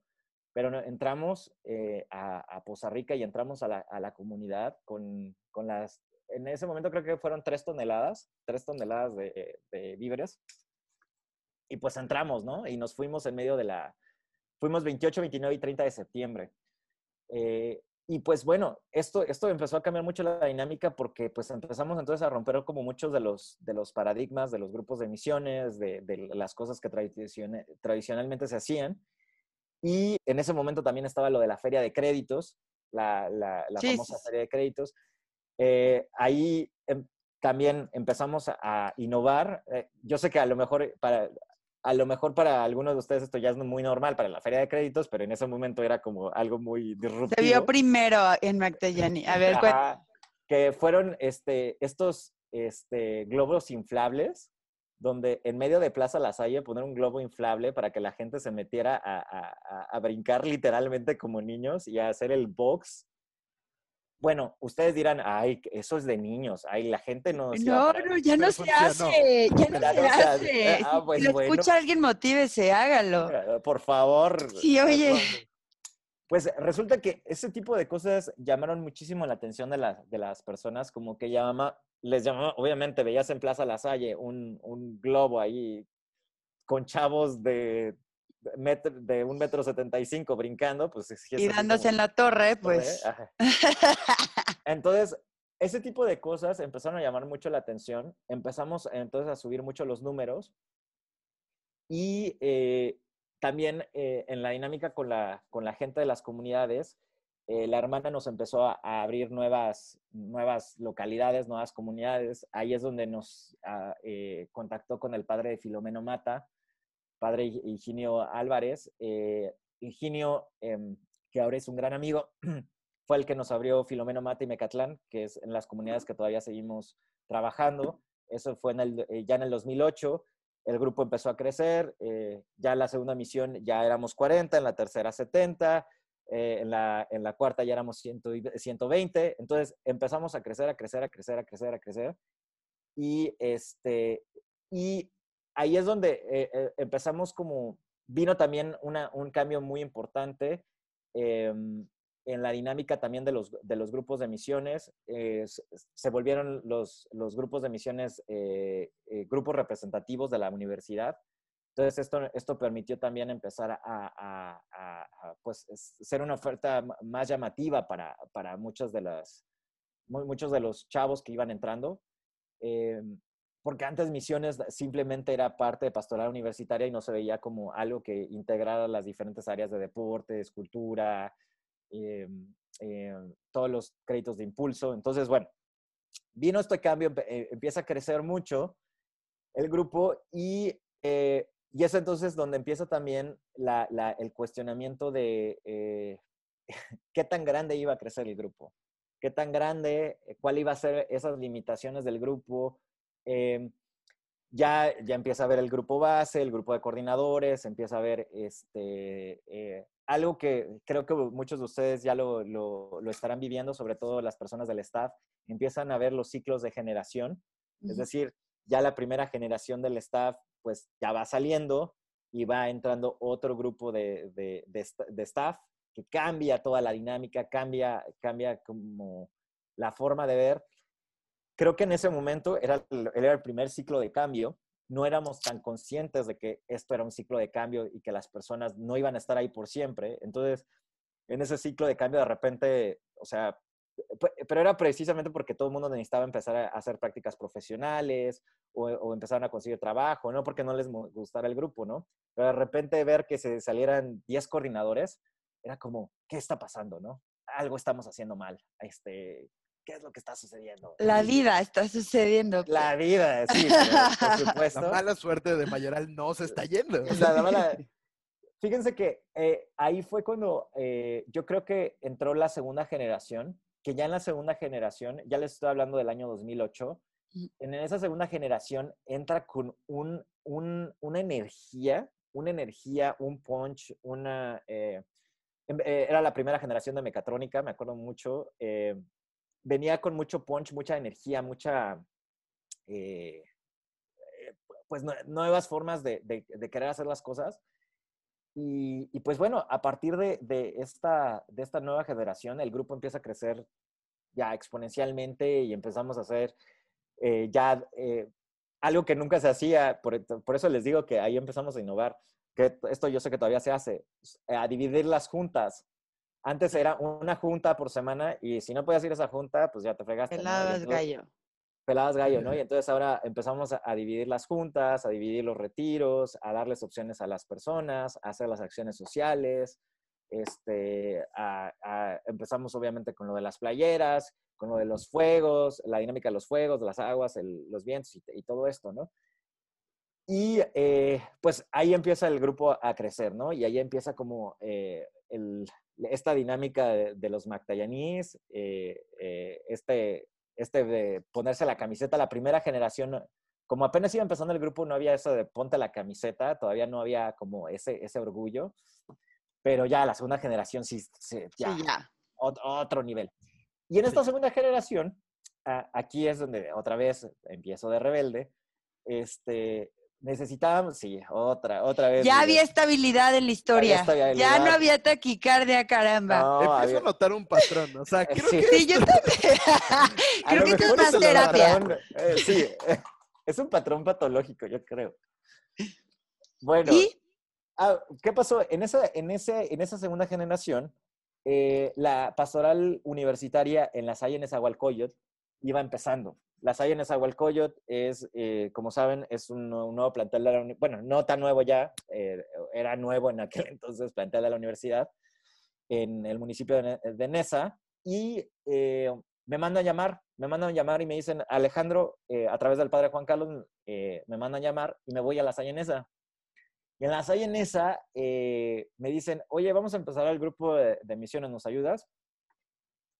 pero entramos eh, a, Poza Rica y entramos a la, a la comunidad con, con, las, en ese momento creo que fueron tres toneladas, tres toneladas de, de, víveres. Y pues entramos, ¿no? Y nos fuimos en medio de la, fuimos 28, 29 y 30 de septiembre. Eh, y pues bueno, esto, esto empezó a cambiar mucho la dinámica porque pues empezamos entonces a romper como muchos de los, de los paradigmas de los grupos de misiones, de, de las cosas que tradicionalmente se hacían. Y en ese momento también estaba lo de la feria de créditos, la, la, famosa feria de créditos. Eh, ahí em, también empezamos a, innovar. Eh, yo sé que a lo mejor para, a lo mejor para algunos de ustedes esto ya es muy normal para la feria de créditos, pero en ese momento era como algo muy disruptivo. Se vio primero en McTellani. A ver, que fueron este, estos este, globos inflables, donde en medio de Plaza La Salle poner un globo inflable para que la gente se metiera a, a, a brincar literalmente como niños y a hacer el box bueno, ustedes dirán, ay, eso es de niños, ay, la gente no... No, no, ya no se hace, ya no se hace. Ah, si lo escucha alguien, motívese, hágalo. Eh, por favor. Sí, oye. Pues resulta que ese tipo de cosas llamaron muchísimo la atención de, de las personas, como que llama, les llamaba, obviamente veías en Plaza La Salle un, un globo ahí con chavos de de un metro setenta y cinco brincando, pues... y dándose en la torre, pues... Entonces, ese tipo de cosas empezaron a llamar mucho la atención. Empezamos entonces a subir mucho los números. Y eh, también eh, en la dinámica con la, con la gente de las comunidades, eh, la hermana nos empezó a, abrir nuevas, nuevas localidades, nuevas comunidades. Ahí es donde nos ah, contactó con el padre de Filomeno Mata, padre Higinio Álvarez. Eh, em, que ahora es un gran amigo, fue el que nos abrió Filomeno Mata y Mecatlán, que es en las comunidades que todavía seguimos trabajando. Eso fue en el, eh, ya en el 2008. El grupo empezó a crecer. Eh, ya en la segunda misión ya éramos 40, en la tercera 70, en, la, en la cuarta ya éramos 120. Entonces empezamos a crecer, a crecer, a crecer, a crecer, a crecer. Y, este, y ahí es donde eh, eh, empezamos como, vino también un cambio muy importante em, en la dinámica también de los, de los grupos de misiones. Eh, se volvieron los, los grupos de misiones grupos representativos de la universidad. Entonces, esto, esto permitió también empezar a, pues, ser una oferta más llamativa para, para muchos, de las, muchos de los chavos que iban entrando. Em, porque antes misiones simplemente era parte de pastoral universitaria y no se veía como algo que integrara las diferentes áreas de deportes, cultura, eh, eh, todos los créditos de impulso. Entonces, bueno, vino este cambio, eh, empieza a crecer mucho el grupo y y es entonces donde empieza también el cuestionamiento de eh, qué tan grande iba a crecer el grupo, qué tan grande, eh, cuál iba a ser esas limitaciones del grupo. Em, ya, ya empieza a ver el grupo base, el grupo de coordinadores, empieza a ver este, eh, algo que creo que muchos de ustedes ya lo, lo, estarán viviendo, sobre todo las personas del staff, empiezan a ver los ciclos de generación, es decir, ya la primera generación del staff pues ya va saliendo y va entrando otro grupo de, de, de, staff que cambia toda la dinámica, cambia, cambia como la forma de ver. Creo que en ese momento era, era el primer ciclo de cambio. No éramos tan conscientes de que esto era un ciclo de cambio y que las personas no iban a estar ahí por siempre. Entonces, en ese ciclo de cambio, de repente, o sea, pero era precisamente porque todo el mundo necesitaba empezar a hacer prácticas profesionales o, o empezaron a conseguir trabajo, no porque no les gustara el grupo, ¿no? Pero de repente ver que se salieran 10 coordinadores, era como, ¿qué está pasando, no? Algo estamos haciendo mal. Este, ¿Qué es lo que está sucediendo? La vida está sucediendo. La vida, sí, por supuesto. La mala suerte de Mayoral no se está yendo. La, mala, Fíjense que eh, ahí fue cuando eh, yo creo que entró la segunda generación que ya en la segunda generación, ya les estoy hablando del año 2008, en esa segunda generación entra con un, una energía, una energía, un punch, una... Eh, em, eh, era la primera generación de mecatrónica, me acuerdo mucho. Eh, venía con mucho punch, mucha energía, mucha... pues nuevas formas de, querer hacer las cosas. Y, pues bueno, a partir de, esta, de esta nueva generación, el grupo empieza a crecer ya exponencialmente y empezamos a hacer eh, ya eh, algo que nunca se hacía. Por, por, eso les digo que ahí empezamos a innovar. Que esto yo sé que todavía se hace, a dividir las juntas. Antes era una junta por semana y si no podías ir a esa junta, pues ya te fregaste. Pelabas gallo. Pelabas gallo, ¿no? Y entonces ahora empezamos a, dividir las juntas, a dividir los retiros, a darles opciones a las personas, a hacer las acciones sociales. Este, empezamos obviamente con lo de las playeras, con lo de los fuegos, la dinámica de los fuegos, de las aguas, los vientos y, todo esto, ¿no? Y eh, pues ahí empieza el grupo a crecer, ¿no? Y ahí empieza como eh, esta dinámica de, los Magdayanís, eh, este, este de ponerse la camiseta, la primera generación, como apenas iba empezando el grupo, no había eso de ponte la camiseta, todavía no había como ese, ese orgullo, pero ya la segunda generación sí, ya, otro nivel. Y en esta segunda generación, aquí es donde otra vez empiezo de rebelde, este, necesitábamos, sí, otra, otra vez. Ya había estabilidad en la historia. Ya no había taquicardia, caramba. No, Empiezo a notar un patrón, o sea, creo que... Sí, yo también. creo que es más terapia. Eh, sí, es un patrón patológico, yo creo. Bueno, Ah, ¿Qué pasó? En esa, en ese, en esa segunda generación, eh, la pastoral universitaria en la Salle Nezahualcóyotl iba empezando. La Salle Nezahualcóyotl es, eh, como saben, es un, nuevo plantel de la bueno, no tan nuevo ya, eh, era nuevo en aquel entonces plantel de la universidad en el municipio de, de Nesa y me mandan llamar, me mandan llamar y me dicen, Alejandro, a través del padre Juan Carlos, me mandan llamar y me voy a la Salle Nesa y en la Salle en esa eh, me dicen, oye, vamos a empezar el grupo de, misiones, ¿nos ayudas?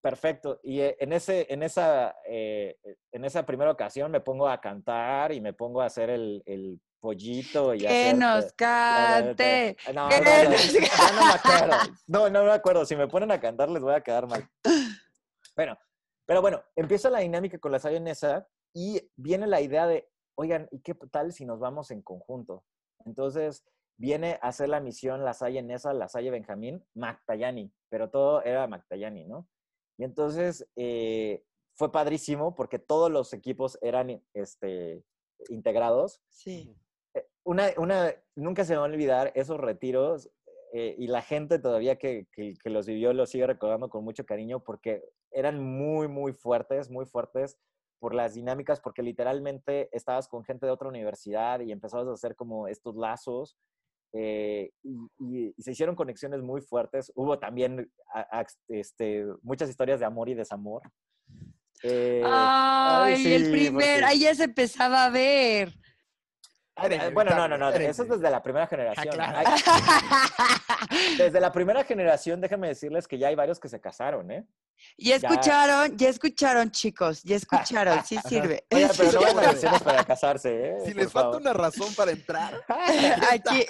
Perfecto. Y eh, en, ese, en, esa, eh, en esa primera ocasión me pongo a cantar y me pongo a hacer el, el pollito. Y que nos cante. No, no, no, no, me acuerdo. No, no me acuerdo. Si me ponen a cantar les voy a quedar mal. Bueno, pero bueno, empieza la dinámica con la esa y viene la idea de, oigan, ¿y qué tal si nos vamos en conjunto? Entonces, viene a hacer la misión La Salle Nesa, La Salle Benjamín, Magtayani, pero todo era Magtayani, ¿no? Y entonces eh, fue padrísimo porque todos los equipos eran este, integrados. Sí. Eh, una, una, nunca se me va a olvidar esos retiros eh, y la gente todavía que, que, que, los vivió los sigue recordando con mucho cariño porque eran muy, muy fuertes, muy fuertes por las dinámicas, porque literalmente estabas con gente de otra universidad y empezabas a hacer como estos lazos eh, y, se hicieron conexiones muy fuertes. Hubo también este, muchas historias de amor y desamor. Eh, ay, el primer, ahí ya se empezaba a ver. Bueno, no, no, no, eso es desde la primera generación. desde la primera generación, déjenme decirles que ya hay varios que se casaron, ¿eh? Ya escucharon, ya, escucharon, chicos, ya escucharon, sí sirve. Oye, pero no hay relaciones para casarse, ¿eh? Si les falta una razón para entrar. Aquí.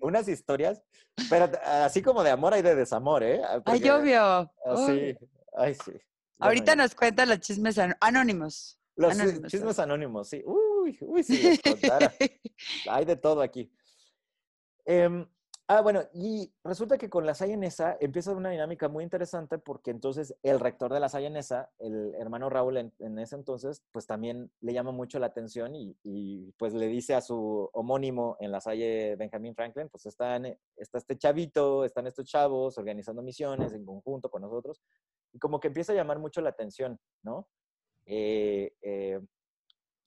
Unas historias, pero así como de amor hay de desamor, ¿eh? Ay, obvio. Sí, ay, sí. Ahorita nos cuentan los chismes anónimos. Los chismes anónimos, sí. Uy, uy, si les contara. Hay de todo aquí. Em, ah, bueno, y resulta que con la Sayanesa empieza una dinámica muy interesante porque entonces el rector de la Sayanesa, el hermano Raúl en, ese entonces, pues también le llama mucho la atención y, pues le dice a su homónimo en la Salle Benjamin Franklin, pues están, está este chavito, están estos chavos organizando misiones en conjunto con nosotros y como que empieza a llamar mucho la atención, ¿no? Eh, eh,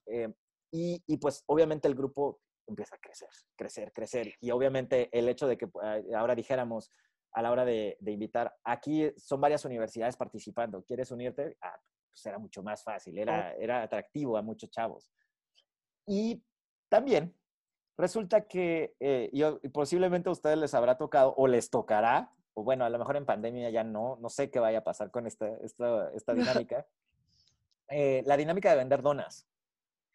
eh, y, pues obviamente el grupo empieza a crecer, crecer, crecer. Y obviamente el hecho de que ahora dijéramos a la hora de, invitar, aquí son varias universidades participando, ¿quieres unirte? Ah, pues era mucho más fácil, era, era atractivo a muchos chavos. Y también resulta que yo, posiblemente a ustedes les habrá tocado o les tocará, o bueno, a lo mejor en pandemia ya no, no sé qué vaya a pasar con esta, esta, esta dinámica, eh, la dinámica de vender donas.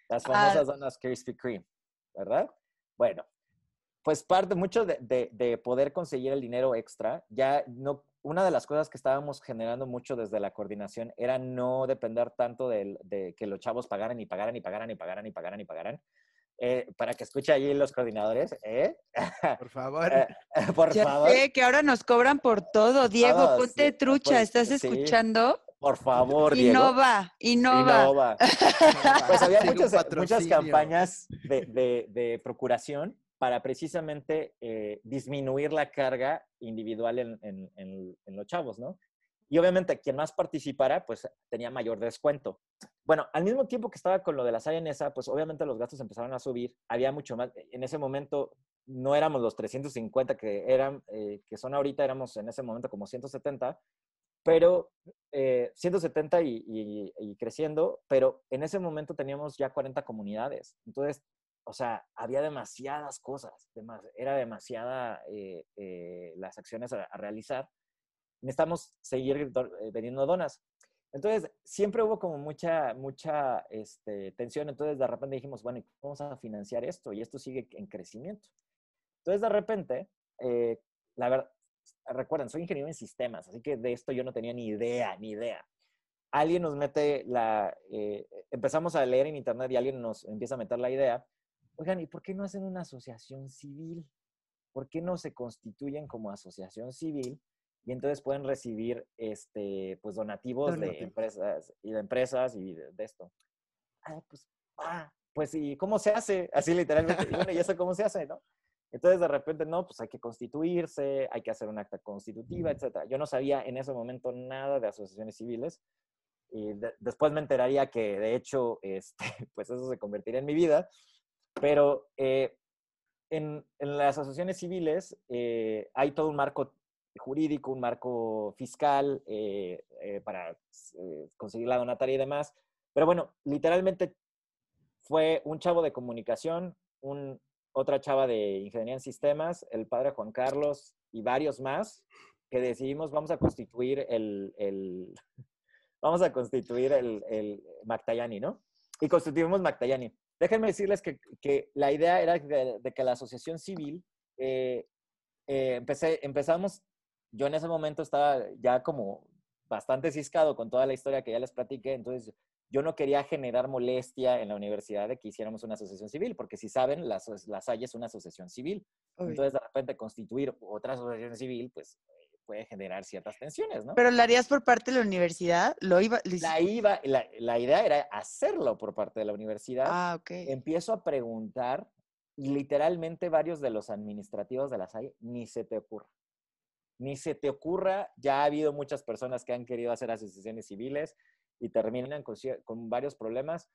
Las ah. famosas donas Krispy Kreme, ¿verdad? Bueno, pues parte mucho de, de, poder conseguir el dinero extra, ya no, una de las cosas que estábamos generando mucho desde la coordinación era no depender tanto de, de que los chavos pagaran y pagaran y pagaran y pagaran y pagaran y pagaran. Eh, para que escuche allí los coordinadores, ¿eh? Por favor. Eh, por favor. Sé que ahora nos cobran por todo. Diego, ponte trucha, pues, ¿estás escuchando? Por favor, Diego. Innova, innova. innova. pues había muchas, muchas campañas de, de, procuración para precisamente eh, disminuir la carga individual en, en, en, los chavos, ¿no? Y obviamente quien más participara, pues tenía mayor descuento. Bueno, al mismo tiempo que estaba con lo de la esa, pues obviamente los gastos empezaron a subir. Había mucho más. En ese momento no éramos los 350 que eran, eh, que son ahorita, éramos en ese momento como 170 pero 170 eh, y, creciendo, pero en ese momento teníamos ya 40 comunidades. Entonces, o sea, había demasiadas cosas, era demasiada eh, eh, las acciones a, realizar. Necesitamos seguir vendiendo donas. Entonces, siempre hubo como mucha, mucha este, tensión. Entonces, de repente dijimos, bueno, vamos a financiar esto? Y esto sigue en crecimiento. Entonces, de repente, la verdad, recuerden, soy ingeniero en sistemas, así que de esto yo no tenía ni idea, ni idea. Alguien nos mete la, eh, empezamos a leer en internet y alguien nos empieza a meter la idea, oigan, ¿y por qué no hacen una asociación civil? ¿Por qué no se constituyen como asociación civil? Y entonces pueden recibir este, pues, donativos de empresas y de empresas y de, esto. Ah, pues, ah, pues, ¿y cómo se hace? Así literalmente. bueno, ¿y eso cómo se hace, no? Entonces, de repente, no, pues hay que constituirse, hay que hacer un acta constitutiva, etc. Yo no sabía en ese momento nada de asociaciones civiles. Y después me enteraría que, de hecho, este, pues eso se convertiría en mi vida. Pero eh, en, en, las asociaciones civiles eh, hay todo un marco jurídico, un marco fiscal eh, para conseguir la donataria y demás. Pero bueno, literalmente fue un chavo de comunicación, un otra chava de ingeniería en sistemas, el padre Juan Carlos y varios más, que decidimos vamos a constituir el, el vamos a constituir el, el Mactayani, ¿no? Y constituimos Mactayani. Déjenme decirles que, que la idea era de, que la asociación civil, eh, eh, empecé, empezamos, yo en ese momento estaba ya como bastante ciscado con toda la historia que ya les platiqué, entonces yo no quería generar molestia en la universidad de que hiciéramos una asociación civil, porque si saben, la, la es una asociación civil. Entonces, de repente, constituir otra asociación civil, pues puede generar ciertas tensiones, ¿no? ¿Pero lo harías por parte de la universidad? ¿Lo iba, la, iba, la, la, idea era hacerlo por parte de la universidad. Ah, ok. Empiezo a preguntar y literalmente varios de los administrativos de la SAI ni se te ocurra. Ni se te ocurra, ya ha habido muchas personas que han querido hacer asociaciones civiles, y terminan con, varios problemas.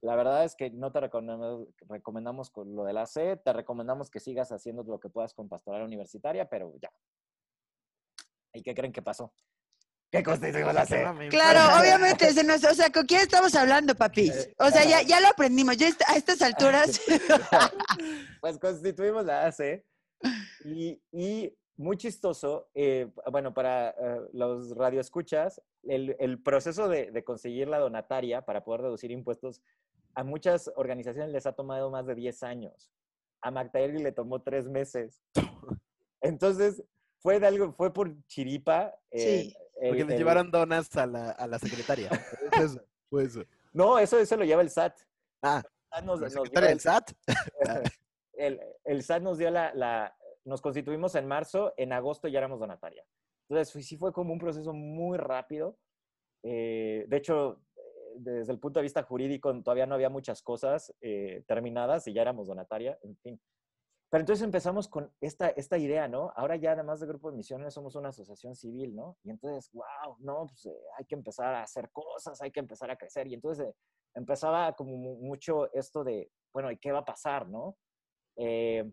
La verdad es que no te recomendamos, con lo de la C, te recomendamos que sigas haciendo lo que puedas con pastoral universitaria, pero ya. ¿Y qué creen que pasó? ¿Qué constituimos la C? Claro, obviamente, o sea, ¿con quién estamos hablando, papi? O sea, ya, ya lo aprendimos. Yo a estas alturas. pues constituimos la AC. Y, y muy chistoso, eh, bueno, para eh, los radioescuchas, el, el proceso de, de, conseguir la donataria para poder reducir impuestos a muchas organizaciones les ha tomado más de 10 años. A McTaggart le tomó tres meses. Entonces, fue de algo, fue por chiripa. sí. Porque le llevaron donas a la, a la secretaria. eso, fue eso. No, eso, eso lo lleva el SAT. Ah, nos, ¿la secretaria del SAT? el, el, SAT nos dio la, la, Nos constituimos en marzo, en agosto ya éramos donataria. Entonces, sí fue como un proceso muy rápido. Eh, de hecho, desde el punto de vista jurídico todavía no había muchas cosas eh, terminadas y ya éramos donataria, en fin. Pero entonces empezamos con esta, esta idea, ¿no? Ahora ya además de Grupo de Misiones somos una asociación civil, ¿no? Y entonces, wow, no, pues eh, hay que empezar a hacer cosas, hay que empezar a crecer. Y entonces eh, empezaba como mucho esto de, bueno, ¿y qué va a pasar, no? Eh,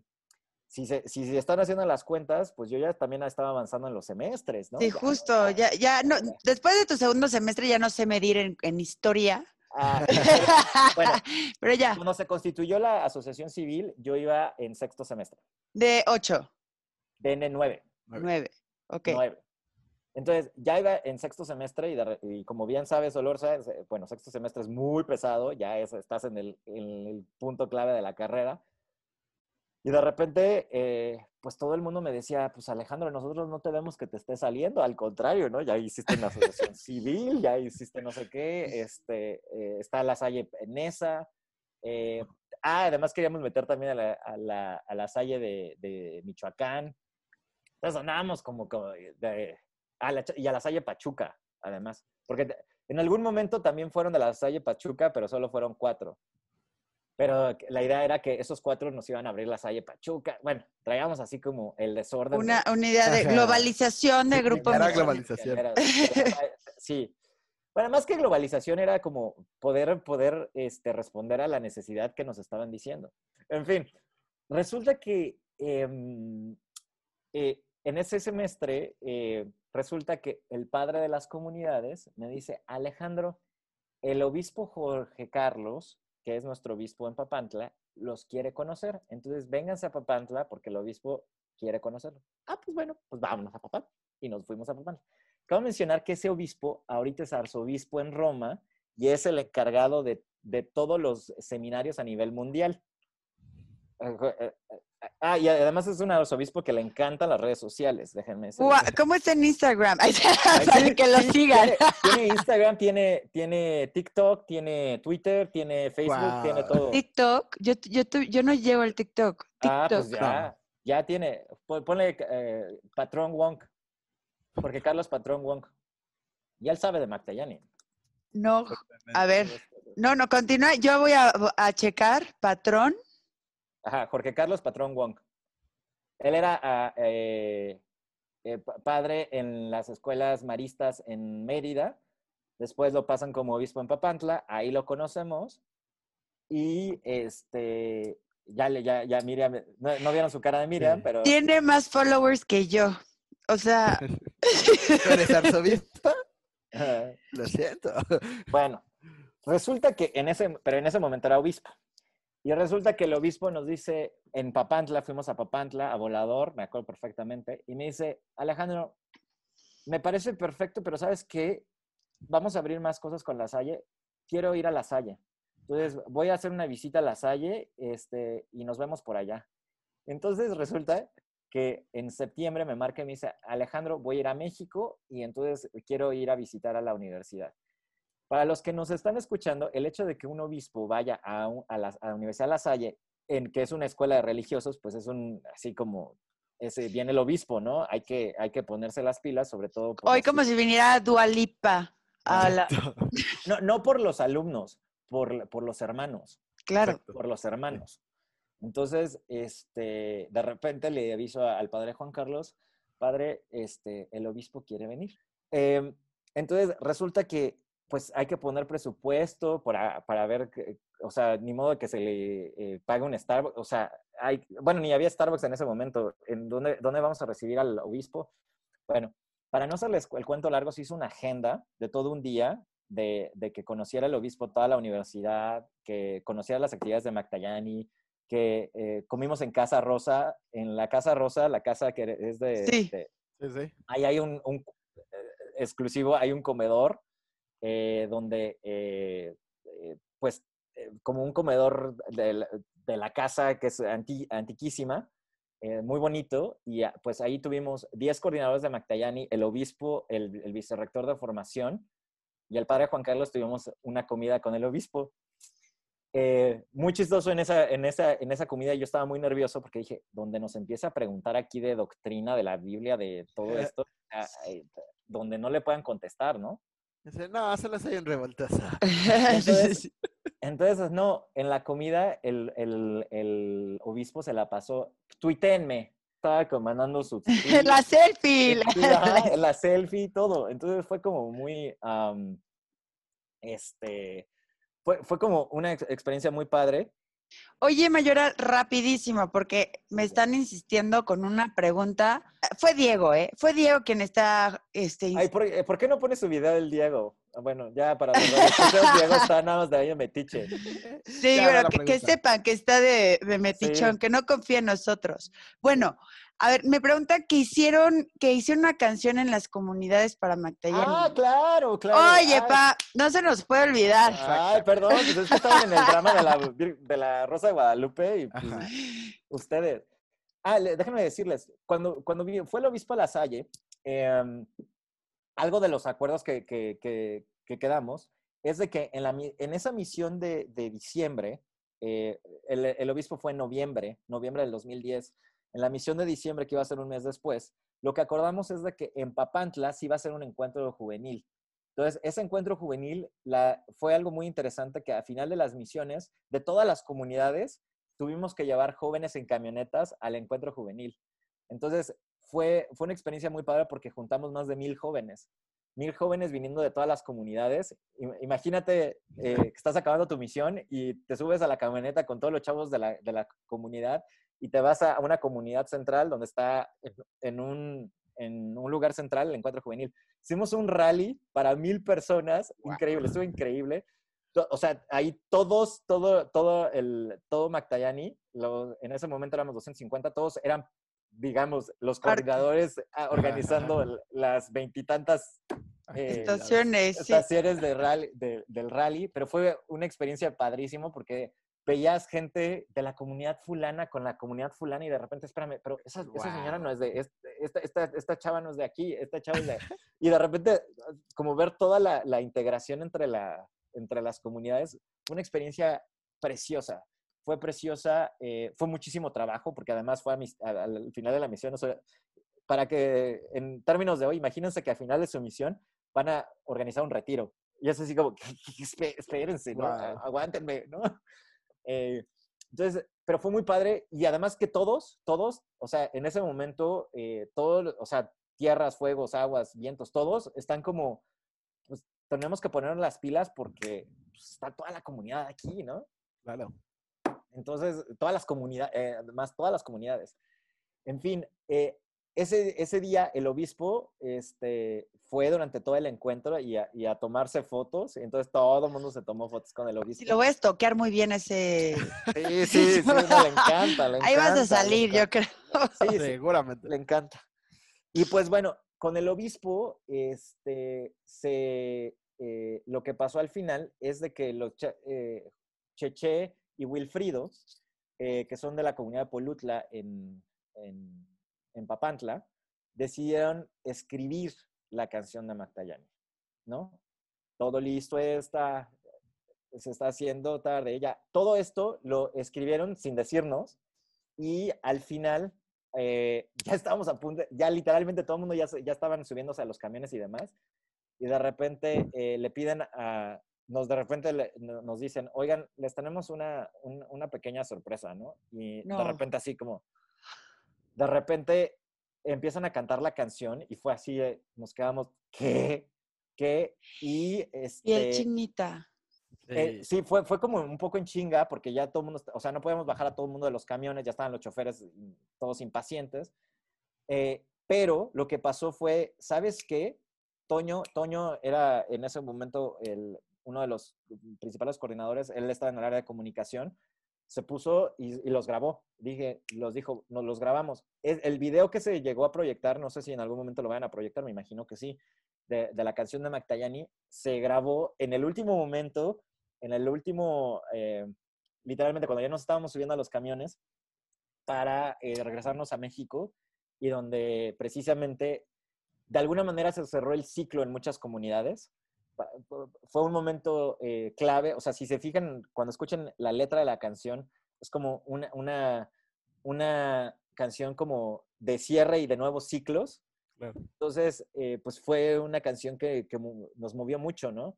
si se, si se están haciendo las cuentas, pues yo ya también estaba avanzando en los semestres, ¿no? Sí, justo, ya, ya, no, después de tu segundo semestre ya no sé medir en, en historia, Ah, bueno, pero ya. Cuando se constituyó la asociación civil, yo iba en sexto semestre. ¿De ocho? De nueve. Nueve, ok. Nueve. Entonces, ya iba en sexto semestre y, como bien sabes, Olorza, eh, bueno, sexto semestre es muy pesado, ya estás en el, en el punto clave de la carrera. Y de repente, eh, pues todo el mundo me decía, pues Alejandro, nosotros no te vemos que te esté saliendo, al contrario, ¿no? Ya hiciste una asociación civil, ya hiciste no sé qué, este, eh, está la Salle en esa. Eh, ah, además queríamos meter también a la, a la, a la Salle de, de, Michoacán. Entonces andábamos como, como a la, y a la Salle Pachuca, además, porque en algún momento también fueron de la Salle Pachuca, pero solo fueron cuatro. Pero la idea era que esos cuatro nos iban a abrir la Salle Pachuca. Bueno, traíamos así como el desorden. Una, idea de globalización de grupo. Era globalización. sí. Bueno, más que globalización era como poder, poder este, responder a la necesidad que nos estaban diciendo. En fin, resulta que em, eh, en ese semestre eh, resulta que el padre de las comunidades me dice, Alejandro, el obispo Jorge Carlos que es nuestro obispo en Papantla, los quiere conocer. Entonces, vénganse a Papantla porque el obispo quiere conocerlo. Ah, pues bueno, pues vámonos a Papantla. Y nos fuimos a Papantla. Acabo de mencionar que ese obispo ahorita es arzobispo en Roma y es el encargado de, de todos los seminarios a nivel mundial. Ah, y además es un arzobispo que le encantan las redes sociales, déjenme decir. ¿Cómo está en Instagram? Para que lo sigan. Tiene, Instagram, tiene, tiene TikTok, tiene Twitter, tiene Facebook, tiene todo. TikTok, yo, yo, yo no llevo el TikTok. Ah, pues ya, ya tiene. Ponle eh, Patrón Wonk, porque Carlos Patrón Wonk. Y él sabe de Magdalani. No, a ver, no, no, continúa. Yo voy a, a checar Patrón. Ajá, Jorge Carlos Patrón Wong. Él era ah, eh, eh, padre en las escuelas maristas en Mérida. Después lo pasan como obispo en Papantla. Ahí lo conocemos. Y este, ya, le, ya, ya Miriam, no, vieron su cara de Miriam, pero... Tiene más followers que yo. O sea... eres arzobispo? Lo siento. Bueno, resulta que en ese, pero en ese momento era obispo. Y resulta que el obispo nos dice, en Papantla, fuimos a Papantla, a Volador, me acuerdo perfectamente, y me dice, Alejandro, me parece perfecto, pero ¿sabes qué? Vamos a abrir más cosas con La Salle. Quiero ir a La Salle. Entonces, voy a hacer una visita a La Salle este, y nos vemos por allá. Entonces, resulta que en septiembre me marca y me dice, Alejandro, voy a ir a México y entonces quiero ir a visitar a la universidad. Para los que nos están escuchando, el hecho de que un obispo vaya a, la, Universidad de La Salle, en que es una escuela de religiosos, pues es un, así como, ese, viene el obispo, ¿no? Hay que, hay que ponerse las pilas, sobre todo. Hoy como si viniera Dualipa. A la... no, no por los alumnos, por, por los hermanos. Claro. Por los hermanos. Entonces, este, de repente le aviso al padre Juan Carlos, padre, este, el obispo quiere venir. Em, entonces, resulta que pues hay que poner presupuesto para, para ver, o sea, ni modo que se le eh, pague un Starbucks, o sea, hay, bueno, ni había Starbucks en ese momento, ¿en dónde, dónde vamos a recibir al obispo? Bueno, para no hacerles el cuento largo, se hizo una agenda de todo un día de, que conociera el obispo toda la universidad, que conociera las actividades de Magdalani, que eh, comimos en Casa Rosa, en la Casa Rosa, la casa que es de... Sí. sí, sí. Ahí hay un, un eh, exclusivo, hay un comedor eh, donde, pues, como un comedor de la, casa que es antiquísima, muy bonito, y pues ahí tuvimos 10 coordinadores de Magdalani, el obispo, el, el vicerrector de formación, y el padre Juan Carlos tuvimos una comida con el obispo. Eh, muy chistoso en esa, en, esa, en esa comida. Yo estaba muy nervioso porque dije, donde nos empieza a preguntar aquí de doctrina, de la Biblia, de todo eh, esto, eh, donde no le puedan contestar, ¿no? Dice, no, se las hay en revoltas. Entonces, no, en la comida el, el, el obispo se la pasó, tuitenme, estaba comandando su... la selfie. La, la selfie, todo. Entonces fue como muy, este, fue, fue como una experiencia muy padre. Oye, Mayora, rapidísimo, porque me están insistiendo con una pregunta. Fue Diego, ¿eh? Fue Diego quien está... Este, Ay, ¿por, ¿por qué no pone su video del Diego? Ah, bueno, ya para los Diego está nada más de ahí metiche. Sí, pero que, sepan que está de, de metichón, que no confía en nosotros. Bueno, a ver, me pregunta que hicieron, que hicieron una canción en las comunidades para Magdalena. Ah, claro, claro. Oye, pa, no se nos puede olvidar. Ay, perdón, pues es que estaban en el drama de la, de la Rosa de Guadalupe y pues, ustedes. Ah, déjenme decirles, cuando, cuando fue el obispo La Salle, em, algo de los acuerdos que, que, que, quedamos es de que en, la, en esa misión de, de diciembre, eh, el, el, obispo fue en noviembre, noviembre del 2010, en la misión de diciembre, que iba a ser un mes después, lo que acordamos es de que en Papantla sí iba a ser un encuentro juvenil. Entonces, ese encuentro juvenil la, fue algo muy interesante que a final de las misiones, de todas las comunidades, tuvimos que llevar jóvenes en camionetas al encuentro juvenil. Entonces, fue, fue una experiencia muy padre porque juntamos más de mil jóvenes. Mil jóvenes viniendo de todas las comunidades. Imagínate eh, que estás acabando tu misión y te subes a la camioneta con todos los chavos de la, de la comunidad y te vas a una comunidad central donde está en un, en un lugar central el encuentro juvenil. Hicimos un rally para mil personas, increíble, estuvo increíble. O sea, ahí todos, todo, todo el, todo Mactayani, en ese momento éramos 250, todos eran, digamos, los coordinadores ah, organizando las veintitantas eh, estaciones, estaciones de rally, del rally, pero fue una experiencia padrísimo porque veías gente de la comunidad fulana con la comunidad fulana y de repente, espérame, pero esa, señora no es de, esta, esta, esta, chava no es de aquí, esta chava es de... Y de repente, como ver toda la, la integración entre, la, entre las comunidades, fue una experiencia preciosa. Fue preciosa, eh, fue muchísimo trabajo, porque además fue al final de la misión, para que en términos de hoy, imagínense que al final de su misión van a organizar un retiro. Y es así como, espérense, ¿no? Aguántenme, ¿no? Eh, entonces, pero fue muy padre y además que todos, todos, o sea, en ese momento, eh, todos, o sea, tierras, fuegos, aguas, vientos, todos están como, pues tenemos que poner las pilas porque pues, está toda la comunidad aquí, ¿no? Claro. Entonces, todas las comunidades, eh, además, todas las comunidades. En fin, eh, ese, ese día el obispo este, fue durante todo el encuentro y a, y a, tomarse fotos. Entonces todo el mundo se tomó fotos con el obispo. Y lo voy a estoquear muy bien ese. Sí, sí, sí, le encanta, le Ahí vas a salir, yo creo. Sí, seguramente. Le encanta. Y pues bueno, con el obispo, este, se, eh, lo que pasó al final es de que los eh, Cheche y Wilfrido, eh, que son de la comunidad de Polutla en, en en Papantla, decidieron escribir la canción de Magdalena, ¿no? Todo listo está, se está haciendo tarde. Ya, todo esto lo escribieron sin decirnos y al final eh, ya estábamos a punto, ya literalmente todo el mundo ya, ya estaban subiéndose a los camiones y demás. Y de repente eh, le piden a, nos de repente nos dicen, oigan, les tenemos una, una pequeña sorpresa, ¿no? Y de repente así como, de repente empiezan a cantar la canción y fue así, nos quedamos, ¿qué? ¿Qué? Y, este, y el este chinita. Eh, sí, fue, fue como un poco en chinga porque ya todo el mundo, o sea, no podíamos bajar a todo el mundo de los camiones, ya estaban los choferes todos impacientes. Eh, pero lo que pasó fue, ¿sabes qué? Toño, Toño era en ese momento el, uno de los principales coordinadores, él estaba en el área de comunicación, se puso y, los grabó. Dije, los dijo, nos los grabamos. El video que se llegó a proyectar, no sé si en algún momento lo vayan a proyectar, me imagino que sí, de, la canción de Mactayani, se grabó en el último momento, en el último, eh, literalmente cuando ya nos estábamos subiendo a los camiones para eh, regresarnos a México y donde precisamente de alguna manera se cerró el ciclo en muchas comunidades fue un momento eh, clave. O sea, si se fijan, cuando escuchen la letra de la canción, es como una, una, una canción como de cierre y de nuevos ciclos. Entonces, eh, pues fue una canción que, que, nos movió mucho, ¿no?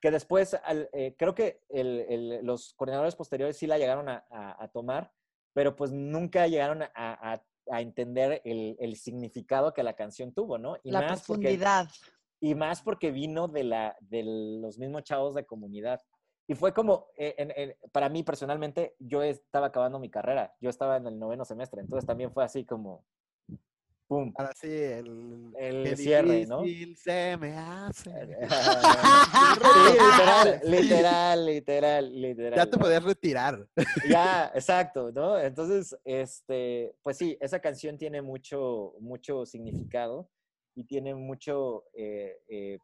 Que después, eh, creo que el, el, los coordinadores posteriores sí la llegaron a, a, tomar, pero pues nunca llegaron a, a entender el, el, significado que la canción tuvo, ¿no? Y la profundidad. Y más porque vino de, la, de los mismos chavos de comunidad. Y fue como, eh, para mí personalmente, yo estaba acabando mi carrera, yo estaba en el noveno semestre, entonces también fue así como, ¡pum! Ahora sí, el, el cierre, ¿no? se me hace. literal, literal, literal, literal. Ya te podías retirar. Ya, exacto, ¿no? Entonces, este, pues sí, esa canción tiene mucho, mucho significado y tiene mucho, eh, eh,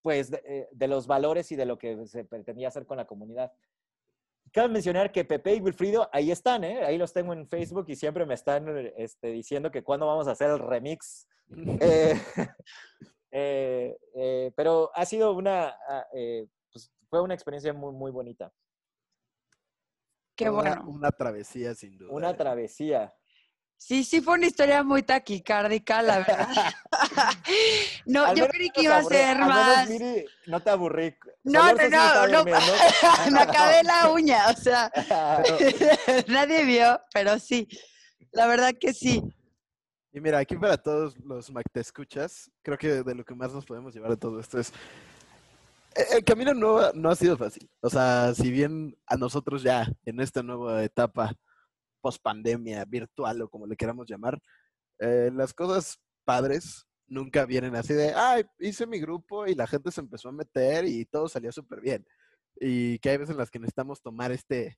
pues, eh, de, los valores y de lo que se pretendía hacer con la comunidad. Cabe mencionar que Pepe y Wilfrido ahí están, ¿eh? ahí los tengo en Facebook y siempre me están este, diciendo que cuándo vamos a hacer el remix. pero ha sido una, ah, pues, fue una experiencia muy, muy bonita. Qué bueno. una travesía, sin duda. Una travesía. Sí, sí fue una historia muy taquicárdica, la verdad. no, yo creí que iba a ser más. no te aburrí. No, no, no, no. Me acabé la uña, o sea. nadie vio, pero sí. La verdad que sí. Y mira, aquí para todos los Mac te escuchas, creo que de lo que más nos podemos llevar de todo esto es. Eh, el camino no, no ha sido fácil. O sea, si bien a nosotros ya en esta nueva etapa post-pandemia virtual o como le queramos llamar, eh, las cosas padres nunca vienen así de, ay, hice mi grupo y la gente se empezó a meter y todo salió súper bien. Y que hay veces en las que necesitamos tomar este,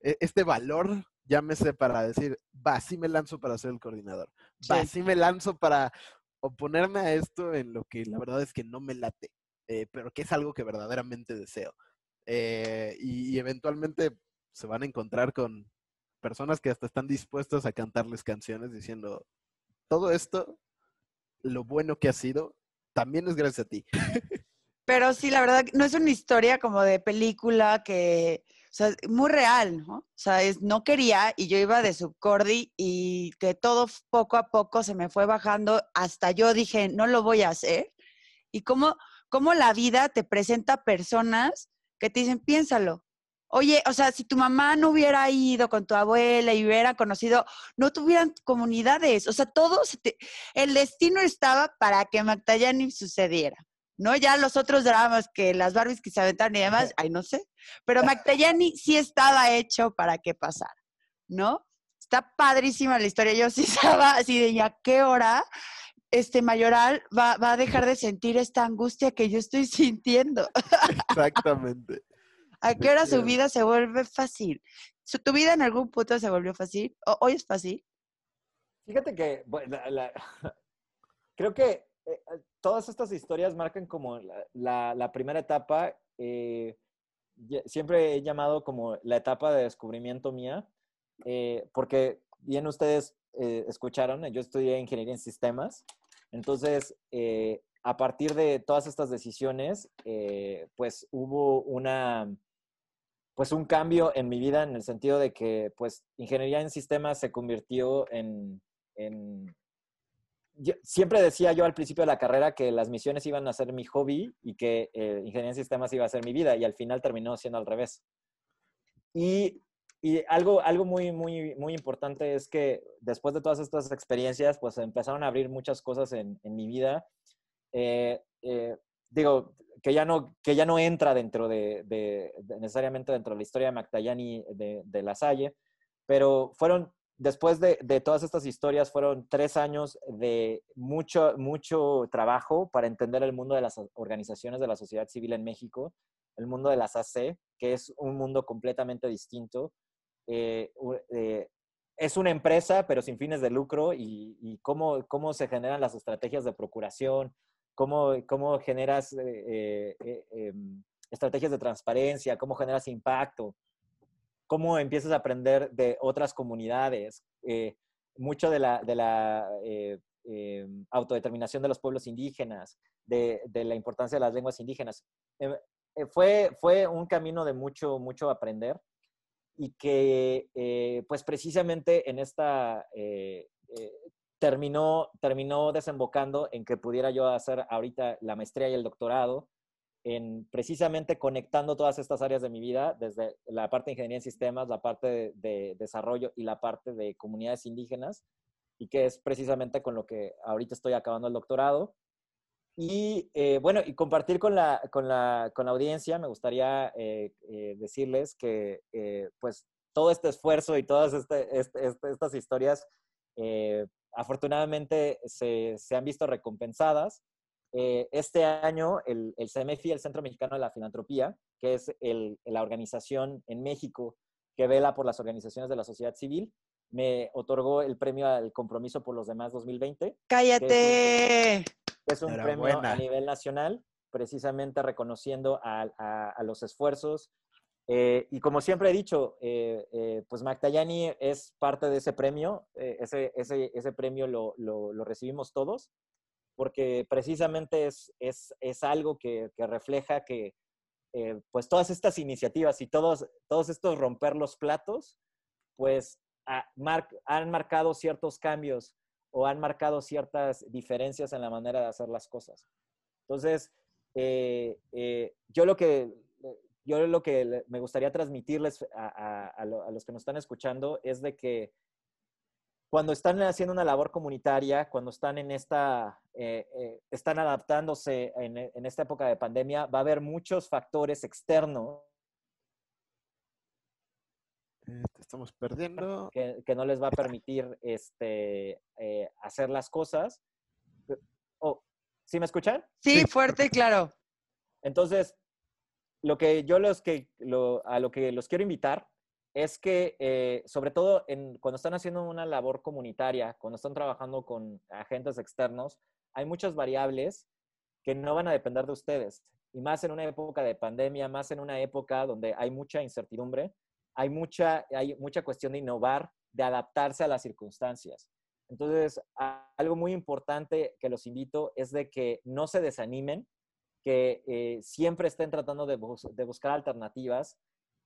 e, este valor, llámese para decir, va, sí me lanzo para ser el coordinador, va, sí me lanzo para oponerme a esto en lo que la verdad es que no me late, eh, pero que es algo que verdaderamente deseo. Eh, y, eventualmente se van a encontrar con, personas que hasta están dispuestas a cantarles canciones diciendo, todo esto, lo bueno que ha sido, también es gracias a ti. Pero sí, la verdad, no es una historia como de película que, o sea, muy real, ¿no? O sea, es, no quería y yo iba de subcordi y que todo poco a poco se me fue bajando hasta yo dije, no lo voy a hacer. Y cómo, cómo la vida te presenta personas que te dicen, piénsalo, Oye, o sea, si tu mamá no hubiera ido con tu abuela y hubiera conocido, no tuvieran comunidades, o sea, todo, el destino estaba para que Magdalani sucediera, ¿no? Ya los otros dramas que las Barbies que se aventaron y demás, ay, no sé, pero Magdalani sí estaba hecho para que pasara, ¿no? Está padrísima la historia, yo sí estaba así de, ¿ya qué hora? este mayoral va, va, a dejar de sentir esta angustia que yo estoy sintiendo. Exactamente. ¿A qué hora su vida se vuelve fácil? ¿Tu vida en algún punto se volvió fácil? ¿Hoy es fácil? Fíjate que creo que eh, todas estas historias marcan como la, primera etapa. Eh, siempre he llamado como la etapa de descubrimiento mía, eh, porque bien ustedes escucharon, yo estudié ingeniería en sistemas, entonces a partir de todas estas decisiones, pues hubo una pues un cambio en mi vida en el sentido de que pues ingeniería en sistemas se convirtió en, siempre decía yo al principio de la carrera que las misiones iban a ser mi hobby y que eh, ingeniería en sistemas iba a ser mi vida y al final terminó siendo al revés. Y, algo, algo muy, muy, muy importante es que después de todas estas experiencias pues empezaron a abrir muchas cosas en, mi vida. Eh, eh, digo, que ya no, que ya no entra dentro de, necesariamente dentro de la historia de Mactayani de, de La Salle, pero fueron después de, todas estas historias, fueron tres años de mucho, mucho trabajo para entender el mundo de las organizaciones de la sociedad civil en México, el mundo de las AC, que es un mundo completamente distinto. Eh, eh, es una empresa, pero sin fines de lucro, y, cómo, cómo se generan las estrategias de procuración, cómo, cómo generas eh, em, estrategias de transparencia, cómo generas impacto, cómo empiezas a aprender de otras comunidades, eh, mucho de la, de la eh, eh, autodeterminación de los pueblos indígenas, de, de, la importancia de las lenguas indígenas. fue, fue un camino de mucho, mucho aprender y que pues precisamente en esta terminó, terminó desembocando en que pudiera yo hacer ahorita la maestría y el doctorado en precisamente conectando todas estas áreas de mi vida, desde la parte de ingeniería en sistemas, la parte de, desarrollo y la parte de comunidades indígenas, y que es precisamente con lo que ahorita estoy acabando el doctorado. Y eh, bueno, y compartir con la, con la, con la audiencia, me gustaría eh, eh, decirles que pues todo este esfuerzo y todas este, este, este, estas historias afortunadamente se, se han visto recompensadas eh, este año el, el, CMFI, el Centro Mexicano de la Filantropía, que es la organización en México que vela por las organizaciones de la sociedad civil, me otorgó el premio al compromiso por los demás 2020. ¡Cállate! es un, premio a nivel nacional, precisamente reconociendo a, los esfuerzos. Eh, y como siempre he dicho, eh, pues Magdayani es parte de ese premio. ese, ese, ese, premio lo, lo, lo recibimos todos porque precisamente es, es, es algo que, que, refleja que eh, pues todas estas iniciativas y todos, todos estos romper los platos, pues han marcado ciertos cambios o han marcado ciertas diferencias en la manera de hacer las cosas. Entonces, eh, eh, yo lo que yo lo que me gustaría transmitirles a, a, los que nos están escuchando es de que cuando están haciendo una labor comunitaria, cuando están en esta, eh, eh, están adaptándose en, esta época de pandemia, va a haber muchos factores externos. Eh, te estamos perdiendo. Que, no les va a permitir este, hacer las cosas. Oh, ¿Sí me escuchan? Sí, fuerte y claro. Entonces, lo que yo los a lo que los quiero invitar es que, eh, sobre todo cuando están haciendo una labor comunitaria, cuando están trabajando con agentes externos, hay muchas variables que no van a depender de ustedes. Y más en una época de pandemia, más en una época donde hay mucha incertidumbre, hay mucha, hay mucha cuestión de innovar, de adaptarse a las circunstancias. Entonces, algo muy importante que los invito es de que no se desanimen, que eh, siempre estén tratando de, buscar alternativas.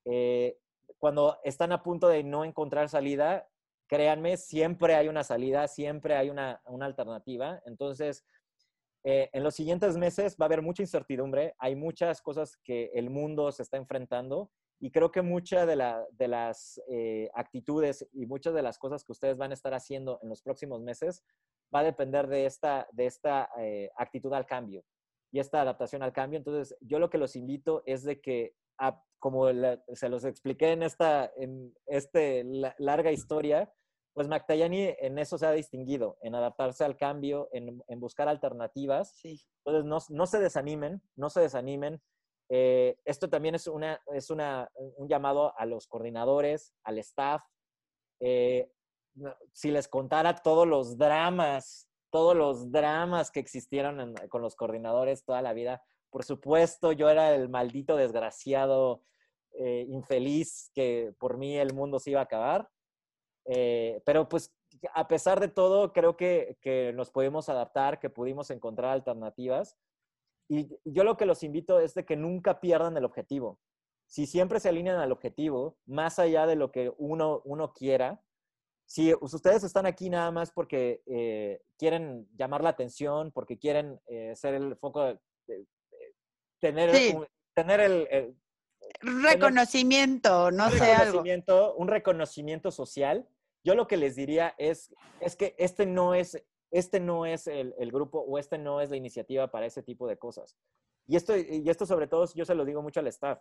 Eh, cuando están a punto de no encontrar salida, créanme, siempre hay una salida, siempre hay una, alternativa. Entonces, eh, en los siguientes meses va a haber mucha incertidumbre, hay muchas cosas que el mundo se está enfrentando y creo que muchas de, las eh, actitudes y muchas de las cosas que ustedes van a estar haciendo en los próximos meses va a depender de esta, de esta actitud al cambio y esta adaptación al cambio. Entonces, yo lo que los invito es de que como se los expliqué en esta en este larga historia, pues Mactayani en eso se ha distinguido, en adaptarse al cambio, en, buscar alternativas. Sí. Entonces, no, no, se desanimen, no se desanimen. Eh, esto también es, una, es una, un llamado a los coordinadores, al staff. Eh, si les contara todos los dramas, todos los dramas que existieron con los coordinadores toda la vida, por supuesto, yo era el maldito desgraciado, eh, infeliz, que por mí el mundo se iba a acabar. Eh, pero pues a pesar de todo, creo que, que, nos podemos adaptar, que pudimos encontrar alternativas. Y yo lo que los invito es de que nunca pierdan el objetivo. Si siempre se alinean al objetivo, más allá de lo que uno, uno quiera, si ustedes están aquí nada más porque eh, quieren llamar la atención, porque quieren ser el foco de, tener, un, tener el, reconocimiento, no sé algo. Un reconocimiento social. Yo lo que les diría es, es que este no es, este no es el, el, grupo o este no es la iniciativa para ese tipo de cosas. Y esto, y esto sobre todo yo se lo digo mucho al staff.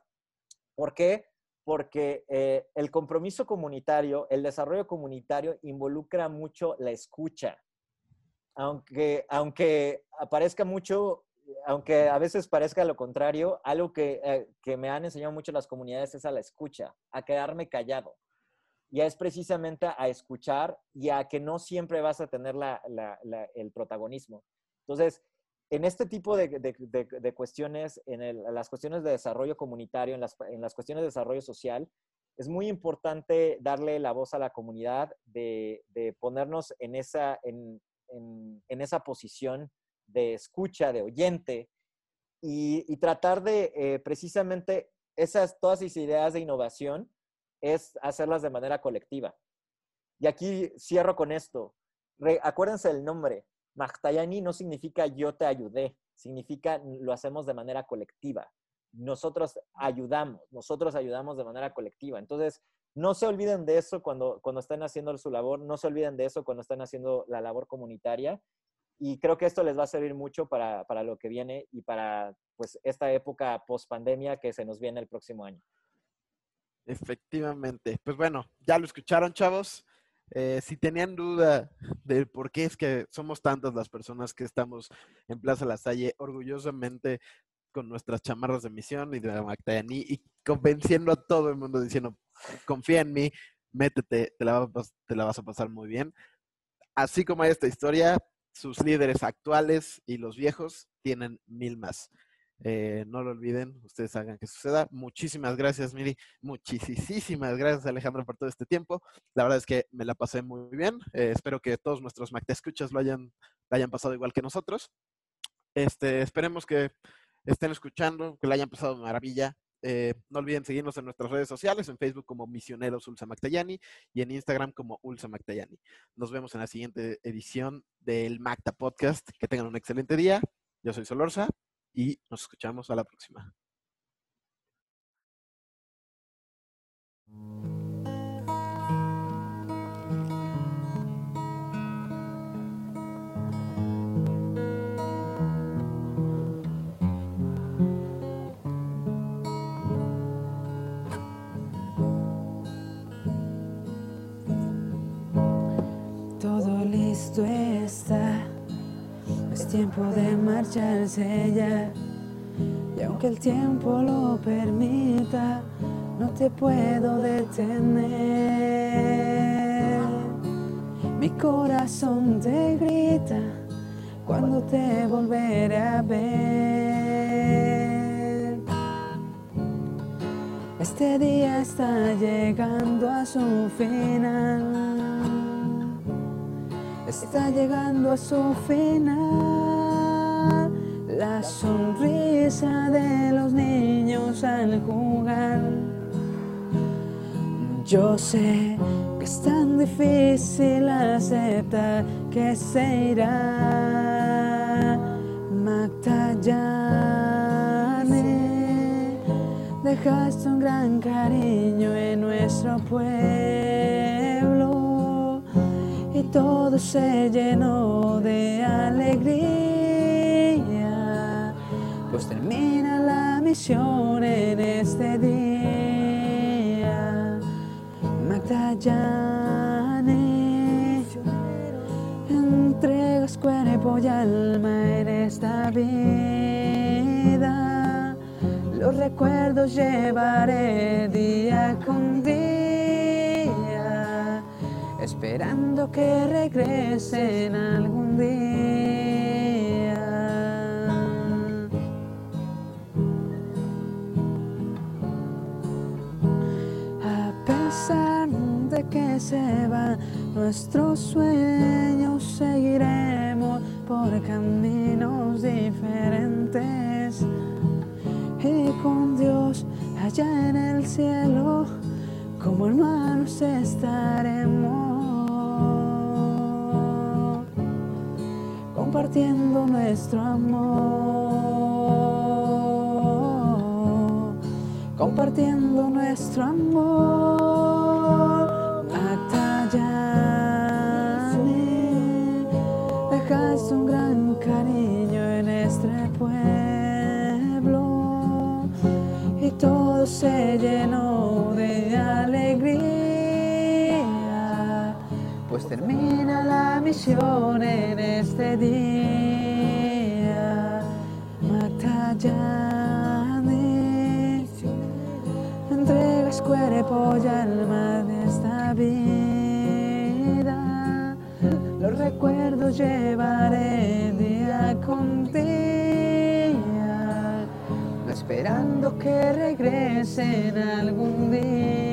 ¿Por qué? Porque eh, el compromiso comunitario, el desarrollo comunitario involucra mucho la escucha. Aunque, aunque aparezca mucho, aunque a veces parezca lo contrario, algo que, eh, que me han enseñado mucho las comunidades es a la escucha, a quedarme callado. Y es precisamente a escuchar y a que no siempre vas a tener la, el protagonismo. Entonces, en este tipo de, cuestiones, en las cuestiones de desarrollo comunitario, en las, cuestiones de desarrollo social, es muy importante darle la voz a la comunidad, de, ponernos en esa, posición de escucha, de oyente, y, tratar de eh, precisamente esas, todas esas ideas de innovación, es hacerlas de manera colectiva. Y aquí cierro con esto. acuérdense del nombre, Magtayani no significa yo te ayudé, significa lo hacemos de manera colectiva. Nosotros ayudamos, nosotros ayudamos de manera colectiva. Entonces, no se olviden de eso cuando, cuando estén haciendo su labor, no se olviden de eso cuando están haciendo la labor comunitaria. Y creo que esto les va a servir mucho para, para lo que viene y para pues, esta época post pandemia que se nos viene el próximo año. Efectivamente. Pues bueno, ya lo escucharon, chavos. Eh, si tenían duda de por qué es que somos tantas las personas que estamos en Plaza La Salle orgullosamente con nuestras chamarras de misión y de Magdayani y convenciendo a todo el mundo diciendo, confía en mí, métete, te la, te la vas a pasar muy bien. Así como hay esta historia, sus líderes actuales y los viejos tienen mil más. Eh, no lo olviden, ustedes hagan que suceda. Muchísimas gracias, Miri. Muchísimas gracias, Alejandro, por todo este tiempo. La verdad es que me la pasé muy bien. Eh, espero que todos nuestros Mac escuchas lo hayan, hayan pasado igual que nosotros. Este, esperemos que estén escuchando, que la hayan pasado maravilla. Eh, no olviden seguirnos en nuestras redes sociales, en Facebook como Misioneros Ulsa Mactayani y en Instagram como Ulsa Mactayani. Nos vemos en la siguiente edición del Macta Podcast. Que tengan un excelente día. Yo soy Solorza y nos escuchamos a la próxima. Todo listo está es tiempo de marcharse ya. Y aunque el tiempo lo permita, no te puedo detener. Mi corazón te grita cuando te volveré a ver. Este día está llegando a su final está llegando a su final. La sonrisa de los niños al jugar. Yo sé que es tan difícil aceptar que se irá. Magdayane, dejaste un gran cariño en nuestro pueblo todo se llenó de alegría, pues termina la misión en este día. Magdayane, entregas cuerpo y alma en esta vida. Los recuerdos llevaré día con día esperando que regresen algún día. A pesar de que se va nuestros sueños, seguiremos por caminos diferentes y con Dios allá en el cielo como hermanos estaremos. Nuestro amor, compartiendo nuestro amor. Matayane, dejaste un gran cariño en este pueblo y todo se llenó de alegría, pues termina la misión en este día. Cuerpo y alma de esta vida, los recuerdos llevaré día con día, esperando que regresen algún día.